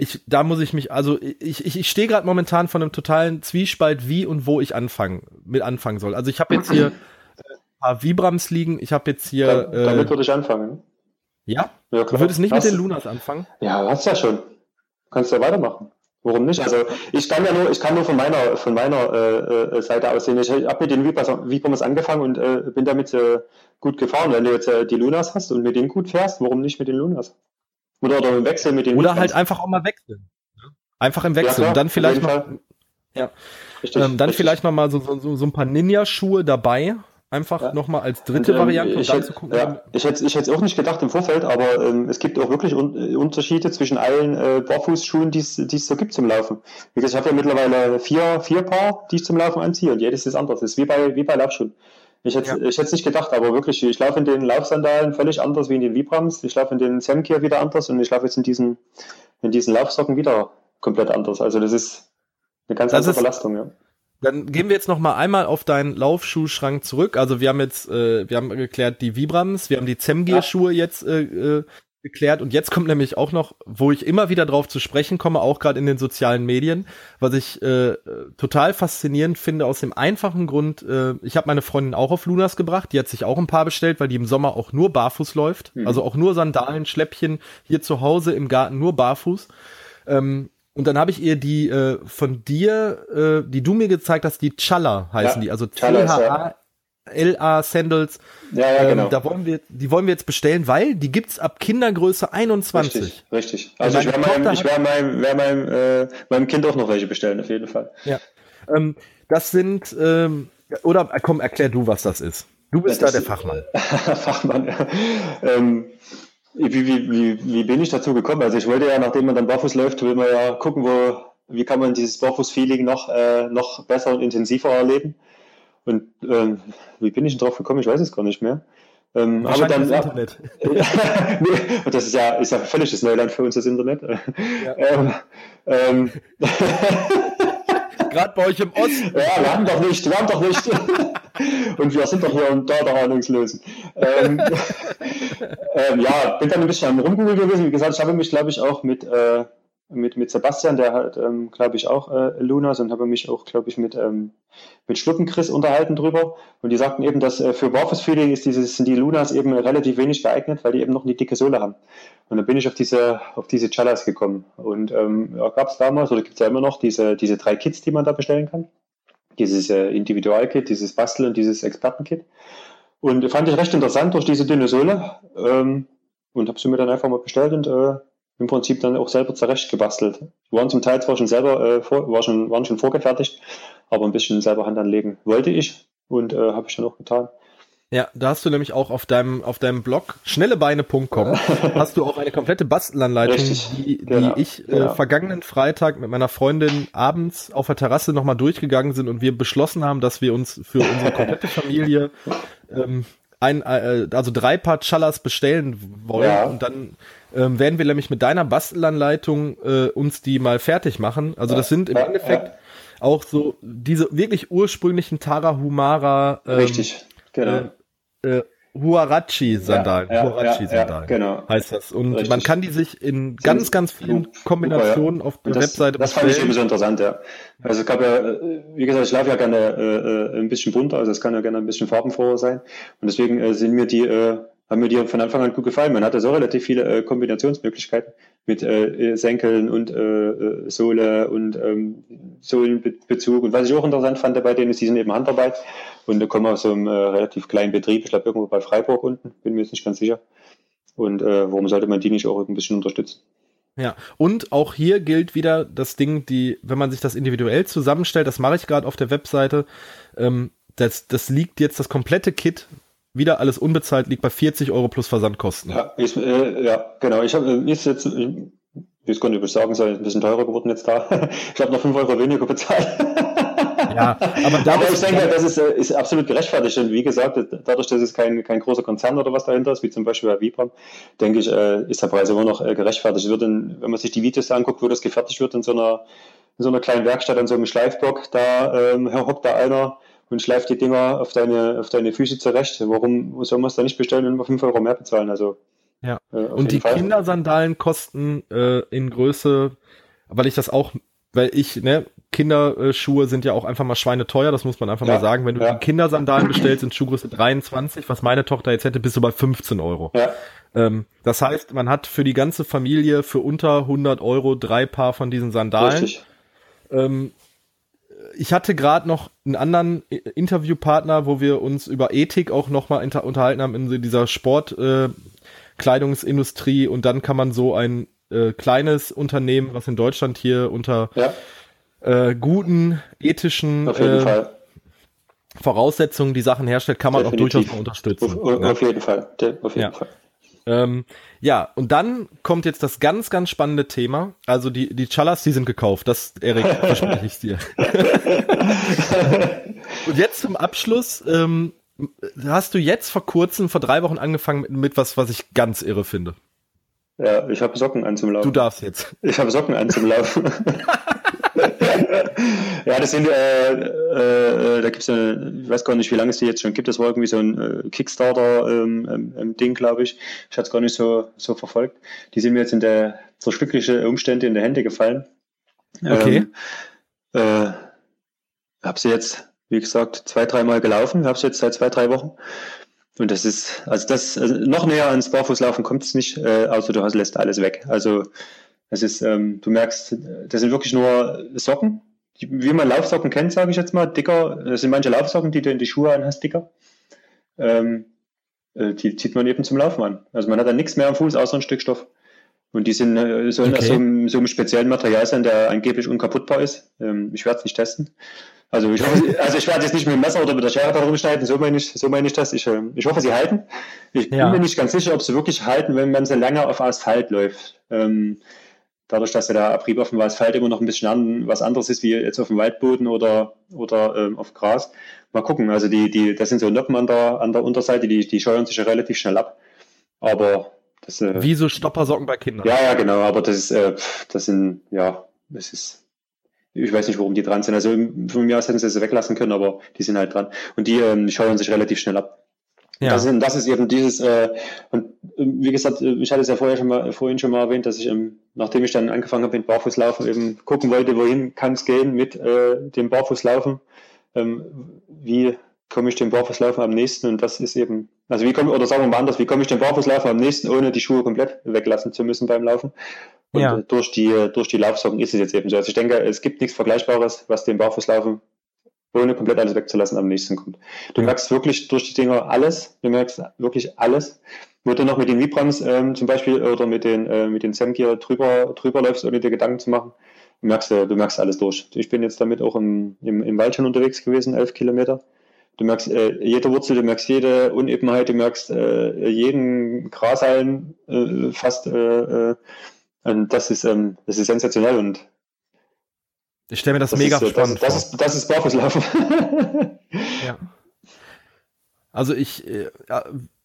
ich, da muss ich mich, also ich, ich, ich stehe gerade momentan von einem totalen Zwiespalt, wie und wo ich anfangen, mit anfangen soll. Also ich habe jetzt hier ein paar Vibrams liegen, ich habe jetzt hier. Da, damit äh, würde ich anfangen. Ja? ja klar. Du würdest nicht Was? mit den Lunas anfangen? Ja, hast ja schon. Kannst ja weitermachen. Warum nicht? Also ich kann ja nur, ich kann nur von meiner, von meiner äh, äh Seite aus sehen. Ich habe mit den Vibrams angefangen und äh, bin damit äh, gut gefahren. Wenn du jetzt äh, die Lunas hast und mit denen gut fährst, warum nicht mit den Lunas? Oder, oder im Wechsel mit den Oder halt einfach auch mal wechseln. Einfach im Wechsel. Ja, und dann vielleicht noch, ja. Richtig, ähm, dann richtig. vielleicht noch mal so, so, so ein paar Ninja-Schuhe dabei, Einfach ja. nochmal als dritte und, ähm, Variante, um dann hätte. Ja, ich hätte ich hätte es auch nicht gedacht im Vorfeld, aber ähm, es gibt auch wirklich un äh, Unterschiede zwischen allen äh, Barfußschuhen, die es so gibt zum Laufen. Wie gesagt, ich habe ja mittlerweile vier, vier Paar, die ich zum Laufen anziehe und jedes ist anders. Das ist wie bei, wie bei Laufschuhen. Ich hätte ja. es nicht gedacht, aber wirklich, ich laufe in den Laufsandalen völlig anders wie in den Vibrams. Ich laufe in den Semkier wieder anders und ich laufe jetzt in diesen, in diesen Laufsocken wieder komplett anders. Also das ist eine ganz das andere ist, Belastung, ja. Dann gehen wir jetzt noch mal einmal auf deinen Laufschuhschrank zurück. Also wir haben jetzt, äh, wir haben geklärt die Vibrams, wir haben die Zemgear-Schuhe ja. jetzt äh, äh, geklärt und jetzt kommt nämlich auch noch, wo ich immer wieder drauf zu sprechen komme, auch gerade in den sozialen Medien, was ich äh, total faszinierend finde aus dem einfachen Grund, äh, ich habe meine Freundin auch auf Lunas gebracht, die hat sich auch ein paar bestellt, weil die im Sommer auch nur barfuß läuft, mhm. also auch nur Sandalen, Schläppchen, hier zu Hause im Garten nur barfuß. Ähm, und dann habe ich ihr die äh, von dir, äh, die du mir gezeigt hast, die Challa heißen ja, die, also C-H-A. LA Sandals. Ja, ja, genau. Ähm, da wollen wir, die wollen wir jetzt bestellen, weil die gibt's ab Kindergröße 21. Richtig, richtig. Also ich werde meinem, ich werde meinem, werde meinem, äh, meinem Kind auch noch welche bestellen, auf jeden Fall. Ja. Ähm, das sind, ähm, oder komm, erklär du, was das ist. Du bist ja, da der Fachmann. Fachmann, ja. Ähm, wie, wie, wie, wie bin ich dazu gekommen? Also ich wollte ja, nachdem man dann barfuß läuft, will man ja gucken, wo, wie kann man dieses Barfuß-Feeling noch, äh, noch besser und intensiver erleben. Und ähm, wie bin ich denn drauf gekommen? Ich weiß es gar nicht mehr. Ähm, aber dann, das Internet. nee, das ist ja, ist ja völliges Neuland für uns, das Internet. Ja. Ähm, ähm, Gerade bei euch im Osten. Ja, wir haben doch nicht, wir haben doch nicht. und wir sind doch hier und da der Ahnungslosen. Ähm, ähm, ja, bin dann ein bisschen am Rumgoogeln gewesen. Wie gesagt, ich habe mich, glaube ich, auch mit, äh, mit, mit Sebastian, der hat, ähm, glaube ich, auch äh, Lunas und habe mich auch, glaube ich, mit, ähm, mit Schluppenchris unterhalten drüber. Und die sagten eben, dass äh, für Barfuß Feeling ist dieses, sind die Lunas eben relativ wenig geeignet, weil die eben noch eine dicke Sohle haben. Und dann bin ich auf diese, auf diese Chalas gekommen. Und ähm, ja, gab es damals, oder gibt es ja immer noch, diese, diese drei Kits, die man da bestellen kann dieses äh, Individualkit, dieses Bastel- und dieses Expertenkit. Und fand ich recht interessant durch diese dünne Sohle ähm, und habe sie mir dann einfach mal bestellt und äh, im Prinzip dann auch selber zurecht gebastelt. Die waren zum Teil zwar schon selber, äh, vor, war schon, waren schon vorgefertigt, aber ein bisschen selber Hand anlegen wollte ich und äh, habe ich dann auch getan. Ja, da hast du nämlich auch auf deinem, auf deinem Blog schnellebeine.com hast du auch eine komplette Bastelanleitung, Richtig, die, genau, die ich äh, genau. vergangenen Freitag mit meiner Freundin abends auf der Terrasse nochmal durchgegangen sind und wir beschlossen haben, dass wir uns für unsere komplette Familie ähm, ein, äh, also drei Paar Chalas bestellen wollen ja. und dann ähm, werden wir nämlich mit deiner Bastelanleitung äh, uns die mal fertig machen. Also das sind im Endeffekt auch so diese wirklich ursprünglichen Tarahumara ähm, Richtig, genau. Äh, äh, Huarachi-Sandalen. Ja, ja, Huarachi-Sandalen ja, genau. heißt das. Und Richtig. man kann die sich in ganz, ganz vielen Kombinationen auf der das, Webseite Das fand ich eben so interessant, ja. Also es gab ja, wie gesagt, ich laufe ja gerne äh, äh, ein bisschen bunter, also es kann ja gerne ein bisschen farbenfroher sein. Und deswegen äh, sind mir die, äh, haben mir die von Anfang an gut gefallen. Man hatte so relativ viele äh, Kombinationsmöglichkeiten mit äh, Senkeln und äh, äh, Sohle und ähm, Sohlenbezug. Und was ich auch interessant fand bei denen ist, die sind eben Handarbeit und kommen aus einem äh, relativ kleinen Betrieb, ich glaube irgendwo bei Freiburg unten, bin mir jetzt nicht ganz sicher. Und äh, warum sollte man die nicht auch ein bisschen unterstützen? Ja, und auch hier gilt wieder das Ding, die, wenn man sich das individuell zusammenstellt, das mache ich gerade auf der Webseite, ähm, das, das liegt jetzt das komplette Kit wieder alles unbezahlt, liegt bei 40 Euro plus Versandkosten. Ja, ich, äh, ja genau. Ich habe ist jetzt, ich, ich kann nicht sagen, soll ein bisschen teurer geworden jetzt da. ich habe noch 5 Euro weniger bezahlt. ja, aber, aber ich denke, das ist, äh, ist absolut gerechtfertigt. Und wie gesagt, dadurch, dass es kein, kein großer Konzern oder was dahinter ist, wie zum Beispiel bei Vibram, denke ich, äh, ist der Preis immer noch äh, gerechtfertigt. Wird in, wenn man sich die Videos anguckt, wo das gefertigt wird in so einer, in so einer kleinen Werkstatt, an so einem Schleifblock, da ähm, hockt da einer und schleift die Dinger auf deine, auf deine Füße zurecht. Warum soll man es da nicht bestellen und immer 5 Euro mehr bezahlen? Also, ja. Äh, und die Fall. Kindersandalen kosten äh, in Größe, weil ich das auch, weil ich, ne, Kinderschuhe sind ja auch einfach mal schweineteuer, das muss man einfach ja, mal sagen. Wenn du ja. die Kindersandalen bestellst in Schuhgröße 23, was meine Tochter jetzt hätte, bist du bei 15 Euro. Ja. Ähm, das heißt, man hat für die ganze Familie für unter 100 Euro drei Paar von diesen Sandalen. Richtig. Ähm, ich hatte gerade noch einen anderen Interviewpartner, wo wir uns über Ethik auch nochmal unterhalten haben in dieser Sportkleidungsindustrie äh, und dann kann man so ein äh, kleines Unternehmen, was in Deutschland hier unter ja. äh, guten ethischen äh, Voraussetzungen die Sachen herstellt, kann man Definitiv. auch durchaus unterstützen. Auf, auf jeden Fall. Auf jeden ja. Fall. Ähm, ja, und dann kommt jetzt das ganz, ganz spannende Thema. Also die, die Chalas, die sind gekauft. Das, Erik, verspreche ich dir. und jetzt zum Abschluss. Ähm, hast du jetzt vor kurzem, vor drei Wochen angefangen mit, mit was, was ich ganz irre finde? Ja, ich habe Socken anzulaufen. Du darfst jetzt. Ich habe Socken anzulaufen. ja, das sind, äh, äh, da gibt's ja, ich weiß gar nicht, wie lange es die jetzt schon gibt. Das war irgendwie so ein äh, Kickstarter-Ding, ähm, ähm, glaube ich. Ich hatte es gar nicht so, so verfolgt. Die sind mir jetzt in der, durch glückliche Umstände in die Hände gefallen. Okay. Ähm, äh, habe sie jetzt, wie gesagt, zwei, dreimal gelaufen. Habe sie jetzt seit zwei, drei Wochen. Und das ist, also das, also noch näher ans Barfußlaufen kommt es nicht, äh, außer du hast, lässt alles weg. Also das ist, ähm, du merkst, das sind wirklich nur Socken, wie man Laufsocken kennt, sage ich jetzt mal, dicker. Das sind manche Laufsocken, die du in die Schuhe anhast, dicker. ähm, äh, die zieht man eben zum Laufen an. Also man hat dann nichts mehr am Fuß außer ein Stück Stoff. Und die sind, äh, sollen okay. aus so einem, so einem speziellen Material sein, der angeblich unkaputtbar ist. Ähm, ich werde es nicht testen. Also ich hoffe, also ich werde jetzt nicht mit dem Messer oder mit der Schere darüber schneiden, so meine ich, so meine ich das. Ich, äh, ich hoffe, sie halten. Ich ja. bin mir nicht ganz sicher, ob sie wirklich halten, wenn man so lange auf Asphalt läuft. Ähm, dadurch, dass ja der Abrieb auf dem Asphalt immer noch ein bisschen an, was anderes ist, wie jetzt auf dem Waldboden oder, oder ähm, auf Gras. Mal gucken. Also die, die, das sind so Noppen an der, an der Unterseite, die, die scheuern sich ja relativ schnell ab. Aber das, äh, Wie so Stoppersocken bei Kindern. Ja, ja, genau, aber das ist, äh, das sind, ja, das ist, ich weiß nicht, warum die dran sind. Also von mir aus hätten sie sie weglassen können, aber die sind halt dran. Und die ähm, schauen sich relativ schnell ab. Ja. Das, ist, das ist eben dieses, äh, und äh, wie gesagt, äh, ich hatte es ja vorher schon mal, vorhin schon mal erwähnt, dass ich, ähm, nachdem ich dann angefangen habe mit Barfußlaufen, eben gucken wollte, wohin kann es gehen mit äh, dem Barfußlaufen. Ähm, wie komme ich dem Barfußlaufen am nächsten und das ist eben, also wie komme, oder sagen wir mal anders, wie komme ich dem Barfußlaufen am nächsten, ohne die Schuhe komplett weglassen zu müssen beim Laufen. Und ja. durch die, durch die Laufsocken ist es jetzt eben so. Also ich denke, es gibt nichts Vergleichbares, was dem Barfußlaufen ohne komplett alles wegzulassen am nächsten kommt. Du merkst wirklich durch die Dinger alles, du merkst wirklich alles. Wo du noch mit den Vibrams ähm, zum Beispiel oder mit den, äh, mit den Semgear drüber, drüber läufst, ohne dir Gedanken zu machen, du merkst, du merkst alles durch. Ich bin jetzt damit auch im, im, im Wald schon unterwegs gewesen, elf Kilometer. Du merkst äh, jede Wurzel, du merkst jede Unebenheit, du merkst äh, jeden Grashalm äh, fast. Äh, äh, und das ist, ähm, das ist sensationell und ich stelle mir das, das mega ist, spannend das, vor. Das ist, das ist ja. Also ich, äh,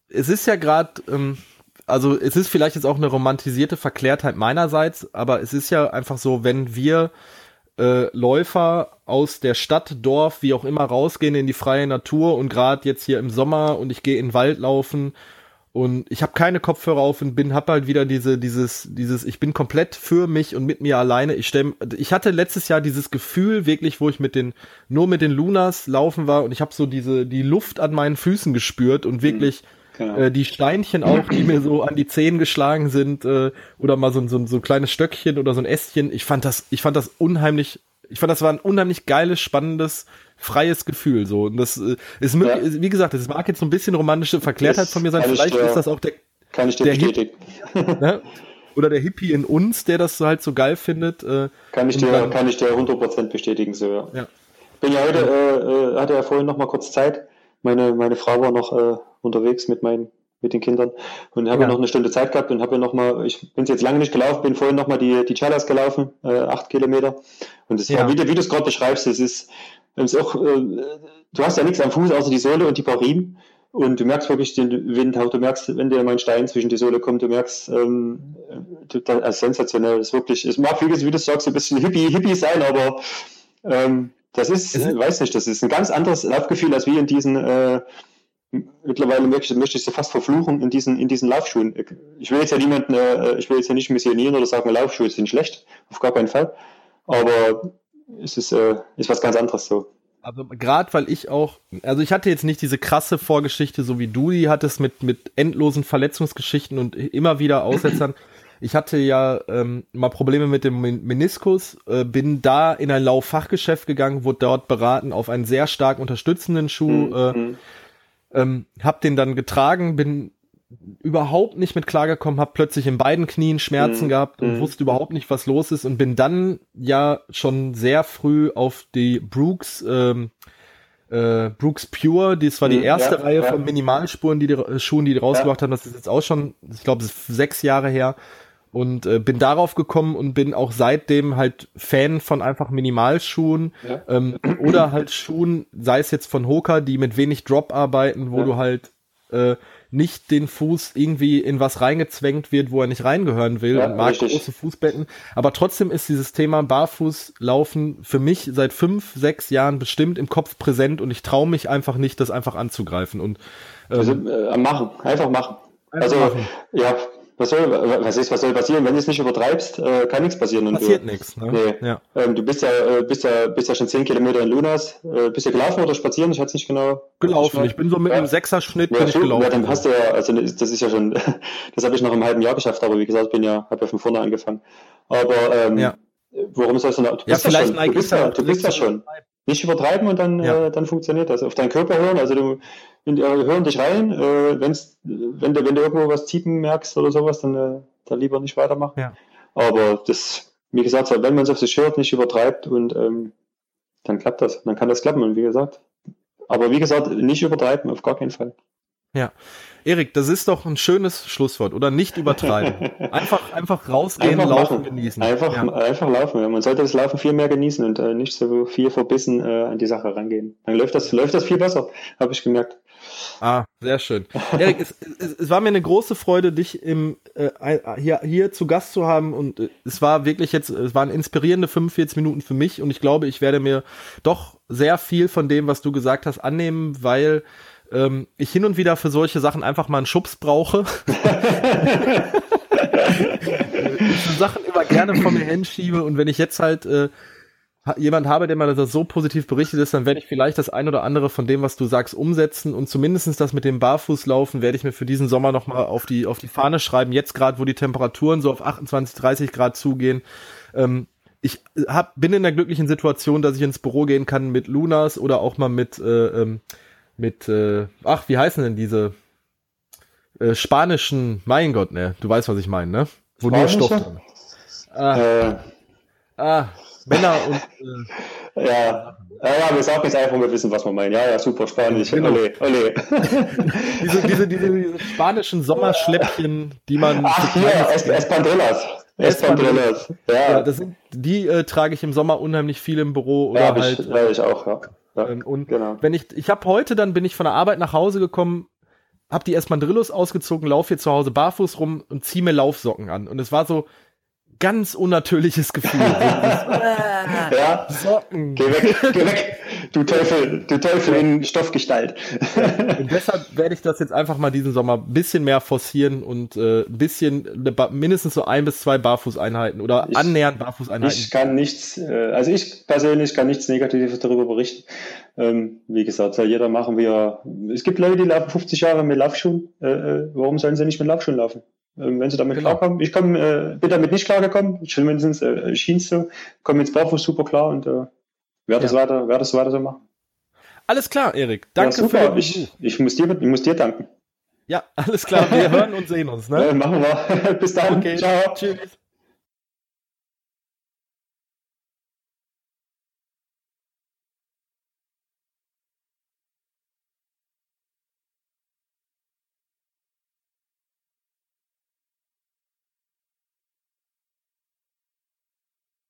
es ist ja gerade, ähm, also es ist vielleicht jetzt auch eine romantisierte Verklärtheit meinerseits, aber es ist ja einfach so, wenn wir äh, Läufer aus der Stadt, Dorf, wie auch immer rausgehen in die freie Natur und gerade jetzt hier im Sommer und ich gehe in den Wald laufen und ich habe keine Kopfhörer auf und bin hab halt wieder diese dieses dieses ich bin komplett für mich und mit mir alleine. Ich stell, ich hatte letztes Jahr dieses Gefühl wirklich, wo ich mit den nur mit den Lunas laufen war und ich habe so diese die Luft an meinen Füßen gespürt und wirklich genau. äh, die Steinchen auch, die mir so an die Zehen geschlagen sind äh, oder mal so, so so ein kleines Stöckchen oder so ein Ästchen. Ich fand das ich fand das unheimlich ich fand das war ein unheimlich geiles spannendes freies Gefühl so und das äh, ist ja. wie gesagt das mag jetzt so ein bisschen romantische Verklärtheit von mir sein vielleicht ist das auch der kann ich dir der bestätigen ne? oder der Hippie in uns der das halt so geil findet äh, kann ich dir dann, kann ich dir 100% bestätigen so ja, ja. bin ja heute äh, äh, hatte ja vorhin noch mal kurz Zeit meine meine Frau war noch äh, unterwegs mit meinen mit den Kindern und habe ja. noch eine Stunde Zeit gehabt und habe noch mal, ich bin jetzt lange nicht gelaufen, bin vorhin noch mal die, die Chalas gelaufen, äh, acht Kilometer und es ja. war, wie, wie du es gerade beschreibst, es ist, ist auch, äh, du hast ja nichts am Fuß außer die Sohle und die paar Riemen. Und du merkst wirklich den Wind, du merkst, wenn dir mal ein Stein zwischen die Sohle kommt, du merkst, ähm, das ist sensationell, das ist wirklich, es mag, wie du sagst, ein bisschen hippie, hippie sein, aber ähm, das ist, ich weiß nicht, das ist ein ganz anderes Laufgefühl als wie in diesen, äh, mittlerweile möchte, möchte ich sie fast verfluchen in diesen, in diesen Laufschuhen. Ich will jetzt ja niemanden, äh, ich will jetzt ja nicht missionieren oder sagen, Laufschuhe sind schlecht, auf gar keinen Fall. Aber es ist, äh, ist was ganz anderes so. Also gerade weil ich auch, also ich hatte jetzt nicht diese krasse Vorgeschichte, so wie du die hattest mit mit endlosen Verletzungsgeschichten und immer wieder Aussetzern. ich hatte ja ähm, mal Probleme mit dem Meniskus, äh, bin da in ein Lauffachgeschäft gegangen, wurde dort beraten auf einen sehr stark unterstützenden Schuh, mhm. äh, mhm. Ähm, hab den dann getragen, bin überhaupt nicht mit klargekommen, habe plötzlich in beiden Knien Schmerzen mhm. gehabt und mhm. wusste überhaupt nicht, was los ist und bin dann ja schon sehr früh auf die Brooks ähm, äh, Brooks Pure, das war die mhm, erste ja, Reihe ja. von Minimalspuren, die die äh, Schuhen, die die rausgebracht ja. haben. Das ist jetzt auch schon, ich glaube, sechs Jahre her. Und äh, bin darauf gekommen und bin auch seitdem halt Fan von einfach Minimalschuhen ja. ähm, oder halt Schuhen, sei es jetzt von Hoka, die mit wenig Drop arbeiten, wo du halt äh, nicht den Fuß irgendwie in was reingezwängt wird, wo er nicht reingehören will ja, und mag richtig. große Fußbetten. Aber trotzdem ist dieses Thema Barfußlaufen für mich seit fünf, sechs Jahren bestimmt im Kopf präsent und ich traue mich einfach nicht, das einfach anzugreifen. Und ähm, also, äh, machen, einfach machen. Einfach also machen. ja, was soll, was ist, was soll passieren? Wenn du es nicht übertreibst, äh, kann nichts passieren. Und Passiert nichts. Ne? Nee. Ja. Ähm, du bist ja, äh, bist ja, bist ja schon zehn Kilometer in Lunas. Äh, bist du gelaufen oder spazieren? Ich hatte es nicht genau. Gelaufen. Ich bin so mit ja. einem Sechserschnitt ja, bin ich gelaufen. Ja, dann hast du ja, also das ist ja schon, das habe ich noch im halben Jahr geschafft. Aber wie gesagt, bin ja, habe ja von vorne angefangen. Aber ähm, ja. warum sollst du noch? Du ja, vielleicht ja schon, du bist ja, du bist ja schon. Nicht übertreiben und dann, äh, dann funktioniert das. Auf deinen Körper hören, also du in, äh, hören dich rein, äh, wenn's, wenn, du, wenn du irgendwo was ziepen merkst oder sowas, dann, äh, dann lieber nicht weitermachen. Ja. Aber das, wie gesagt, wenn man es auf sich hört, nicht übertreibt und ähm, dann klappt das. Dann kann das klappen. Und wie gesagt, aber wie gesagt, nicht übertreiben, auf gar keinen Fall. Ja. Erik, das ist doch ein schönes Schlusswort, oder? Nicht übertreiben. Einfach, einfach rausgehen, einfach laufen, machen. genießen. Einfach, ja. einfach laufen. Man sollte das Laufen viel mehr genießen und äh, nicht so viel verbissen äh, an die Sache rangehen. Dann läuft das, läuft das viel besser, habe ich gemerkt. Ah, sehr schön. Erik, es, es, es, war mir eine große Freude, dich im, äh, hier, hier zu Gast zu haben und äh, es war wirklich jetzt, es waren inspirierende 45 Minuten für mich und ich glaube, ich werde mir doch sehr viel von dem, was du gesagt hast, annehmen, weil ähm, ich hin und wieder für solche Sachen einfach mal einen Schubs brauche. ich Sachen immer gerne von mir hinschiebe und wenn ich jetzt halt äh, jemand habe, der mal das so positiv berichtet ist, dann werde ich vielleicht das ein oder andere von dem, was du sagst, umsetzen und zumindestens das mit dem Barfußlaufen werde ich mir für diesen Sommer nochmal auf die, auf die Fahne schreiben. Jetzt gerade, wo die Temperaturen so auf 28, 30 Grad zugehen. Ähm, ich hab, bin in der glücklichen Situation, dass ich ins Büro gehen kann mit Lunas oder auch mal mit äh, ähm, mit, äh, ach, wie heißen denn diese äh, spanischen, mein Gott, ne, du weißt, was ich meine, ne? Wo nur Stoff drin. Ah, äh. ah, Männer und äh, ja. Ja, wir sagen jetzt einfach, wir wissen, was wir meinen. Ja, ja, super spanisch. Genau. Ole, ole. diese, diese, diese, diese spanischen Sommerschläppchen, die man. Ach, hier, es, Espandrillas. Espandrillas. Ja. ja, das sind, die äh, trage ich im Sommer unheimlich viel im Büro oder ja, halt. Ich, äh, ich auch, ja. Ja, ähm, und genau. wenn ich, ich habe heute, dann bin ich von der Arbeit nach Hause gekommen, habe die Espadrillos ausgezogen, laufe hier zu Hause barfuß rum und ziehe mir Laufsocken an. Und es war so, ganz unnatürliches Gefühl. ja, Socken. Geh weg, geh weg, du Teufel, du Teufel in Stoffgestalt. und deshalb werde ich das jetzt einfach mal diesen Sommer ein bisschen mehr forcieren und äh, ein bisschen, mindestens so ein bis zwei Barfußeinheiten oder ich, annähernd Barfußeinheiten. Ich kann nichts, äh, also ich persönlich kann nichts Negatives darüber berichten. Ähm, wie gesagt, soll jeder machen, wie er, es gibt Leute, die laufen 50 Jahre mit Laufschuhen, äh, äh, warum sollen sie nicht mit Laufschuhen laufen? Ähm, wenn sie damit genau. klarkommen. Ich komm, äh, bin damit nicht klargekommen, zumindest äh, schien es so. Komme jetzt barfuß super klar und äh, werde das, weiter, werd das weiter so machen. Alles klar, Erik. Danke ja, super. für ich, ich, muss dir, ich muss dir danken. Ja, alles klar. Wir hören und sehen uns. Ne? Ja, machen wir. Bis dann. Okay. Ciao. Tschüss.